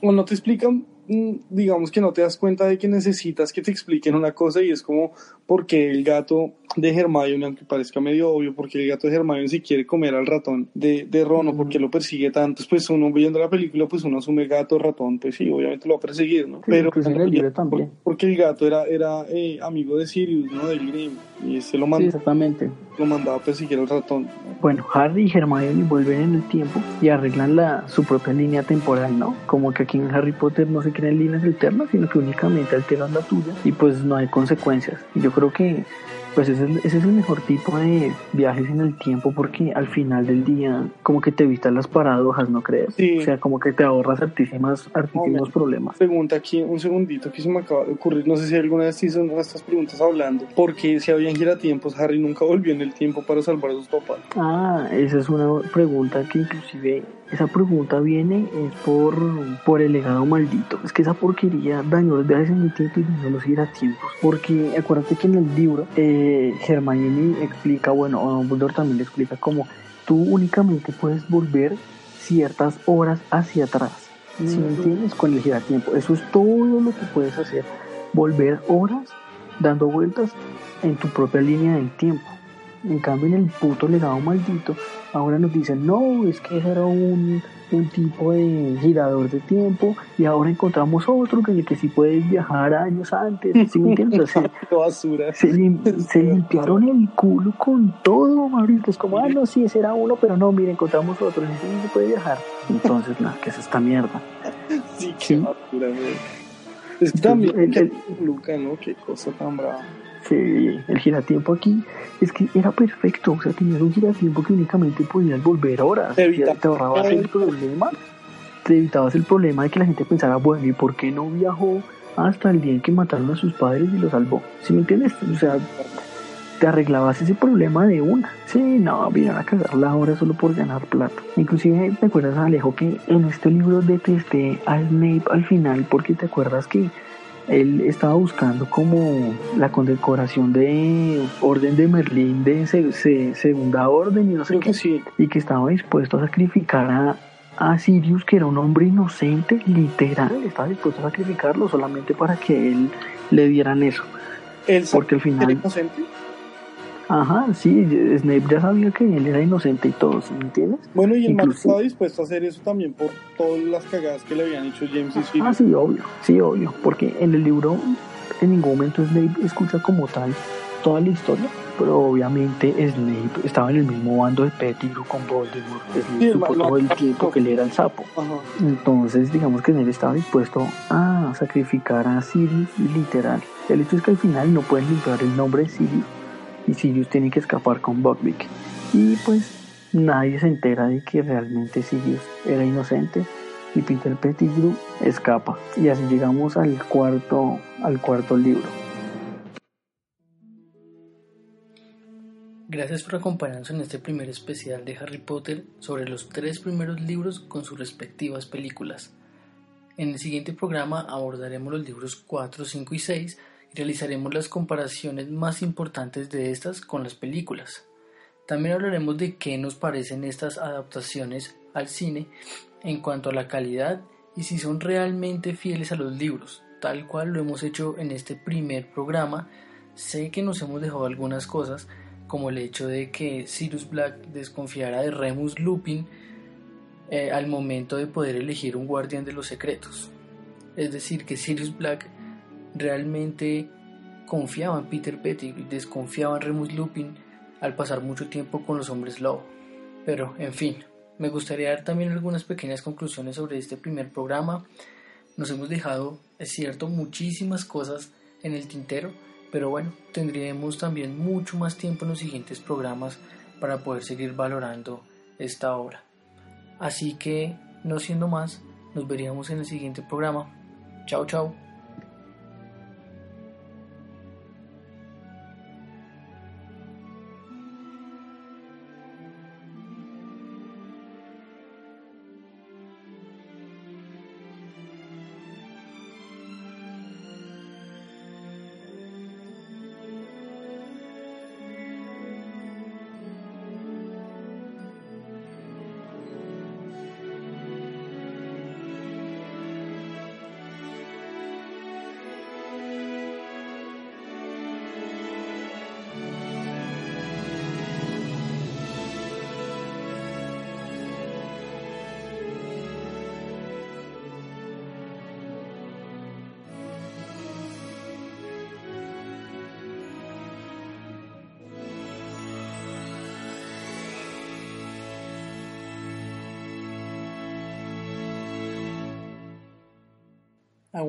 o no te explican Mm, digamos que no te das cuenta de que necesitas que te expliquen una cosa y es como porque el gato de Hermione, aunque parezca medio obvio, porque el gato de Hermione si quiere comer al ratón de, de Ron o porque lo persigue tanto, pues uno viendo la película, pues uno asume gato, ratón, pues sí, obviamente lo va a perseguir, ¿no? Pero en el libro también. Porque el gato era, era eh, amigo de Sirius, ¿no? Del Grimm, y ese lo mandó. exactamente. Lo mandaba a perseguir al ratón. Bueno, Harry y Hermione vuelven en el tiempo y arreglan la, su propia línea temporal, ¿no? Como que aquí en Harry Potter no se crean líneas alternas, sino que únicamente alteran la tuya y pues no hay consecuencias. Yo creo que pues ese, es el mejor tipo de viajes en el tiempo porque al final del día como que te evitas las paradojas, ¿no crees? O sea, como que te ahorras artísimos, artísimos problemas. Pregunta aquí, un segundito que se me acaba de ocurrir, no sé si alguna vez hizo una de estas preguntas hablando, porque si habían giratiempos, Harry nunca volvió en el tiempo para salvar a sus papás. Ah, esa es una pregunta que inclusive esa pregunta viene es por, por el legado maldito. Es que esa porquería dañó los viajes en el tiempo y dañó los giratiempos. Porque acuérdate que en el libro eh, Hermione explica, bueno, Dumbledore también le explica como tú únicamente puedes volver ciertas horas hacia atrás. Si me entiendes? Con el giratiempo. Eso es todo lo que puedes hacer. Volver horas dando vueltas en tu propia línea del tiempo. En cambio, en el puto legado maldito, ahora nos dicen, no, es que ese era un, un tipo de girador de tiempo y ahora encontramos otro que, que sí puede viajar años antes. ¿Sí me entiendes? basura. Se, limpiaron el culo con todo, Mauricio. Es como, ah, no, sí, ese era uno, pero no, mire, encontramos otro, ese no se puede viajar. Entonces, nada, que es esta mierda. Sí, qué basura, Es que también, el, el, Luca, ¿no? Qué cosa tan brava. Sí, el giratiempo aquí es que era perfecto, o sea, tenías un giratiempo que únicamente podías volver horas, te, te ahorrabas el problema, te evitabas el problema de que la gente pensara, bueno, ¿y por qué no viajó hasta el día en que mataron a sus padres y lo salvó? ¿Sí me entiendes? O sea, te arreglabas ese problema de una. Sí, no, vinieron a cagarla ahora solo por ganar plata. Inclusive, ¿te acuerdas, Alejo, que en este libro detesté a Snape al final porque te acuerdas que él estaba buscando como la condecoración de Orden de Merlín de Segunda Orden y no sé qué, y que estaba dispuesto a sacrificar a, a Sirius, que era un hombre inocente, literal, estaba dispuesto a sacrificarlo solamente para que él le dieran eso. Porque al final... inocente? Ajá, sí, Snape ya sabía que él era inocente y todo, ¿me entiendes? Bueno, y el man estaba dispuesto a hacer eso también por todas las cagadas que le habían hecho James y Sirius. Ah, sí, obvio, sí, obvio, porque en el libro en ningún momento Snape escucha como tal toda la historia, pero obviamente Snape estaba en el mismo bando de Pettigrew con Voldemort, Snape supo todo el tiempo que él era el sapo. Entonces, digamos que Snape estaba dispuesto a sacrificar a Sirius, literal. El hecho es que al final no pueden limpiar el nombre de Sirius y Sirius tiene que escapar con Buckbeak. Y pues nadie se entera de que realmente Sirius era inocente y Peter Pettigrew escapa. Y así llegamos al cuarto, al cuarto libro. Gracias por acompañarnos en este primer especial de Harry Potter sobre los tres primeros libros con sus respectivas películas. En el siguiente programa abordaremos los libros 4, 5 y 6 realizaremos las comparaciones más importantes de estas con las películas. También hablaremos de qué nos parecen estas adaptaciones al cine en cuanto a la calidad y si son realmente fieles a los libros, tal cual lo hemos hecho en este primer programa. Sé que nos hemos dejado algunas cosas, como el hecho de que Sirius Black desconfiara de Remus Lupin eh, al momento de poder elegir un guardián de los secretos. Es decir, que Sirius Black realmente confiaba en Peter Pettigrew, desconfiaba en Remus Lupin al pasar mucho tiempo con los hombres lobo. Pero, en fin, me gustaría dar también algunas pequeñas conclusiones sobre este primer programa. Nos hemos dejado, es cierto, muchísimas cosas en el tintero, pero bueno, tendremos también mucho más tiempo en los siguientes programas para poder seguir valorando esta obra. Así que, no siendo más, nos veríamos en el siguiente programa. Chao, chao.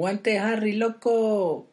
Aguante Harry, loco!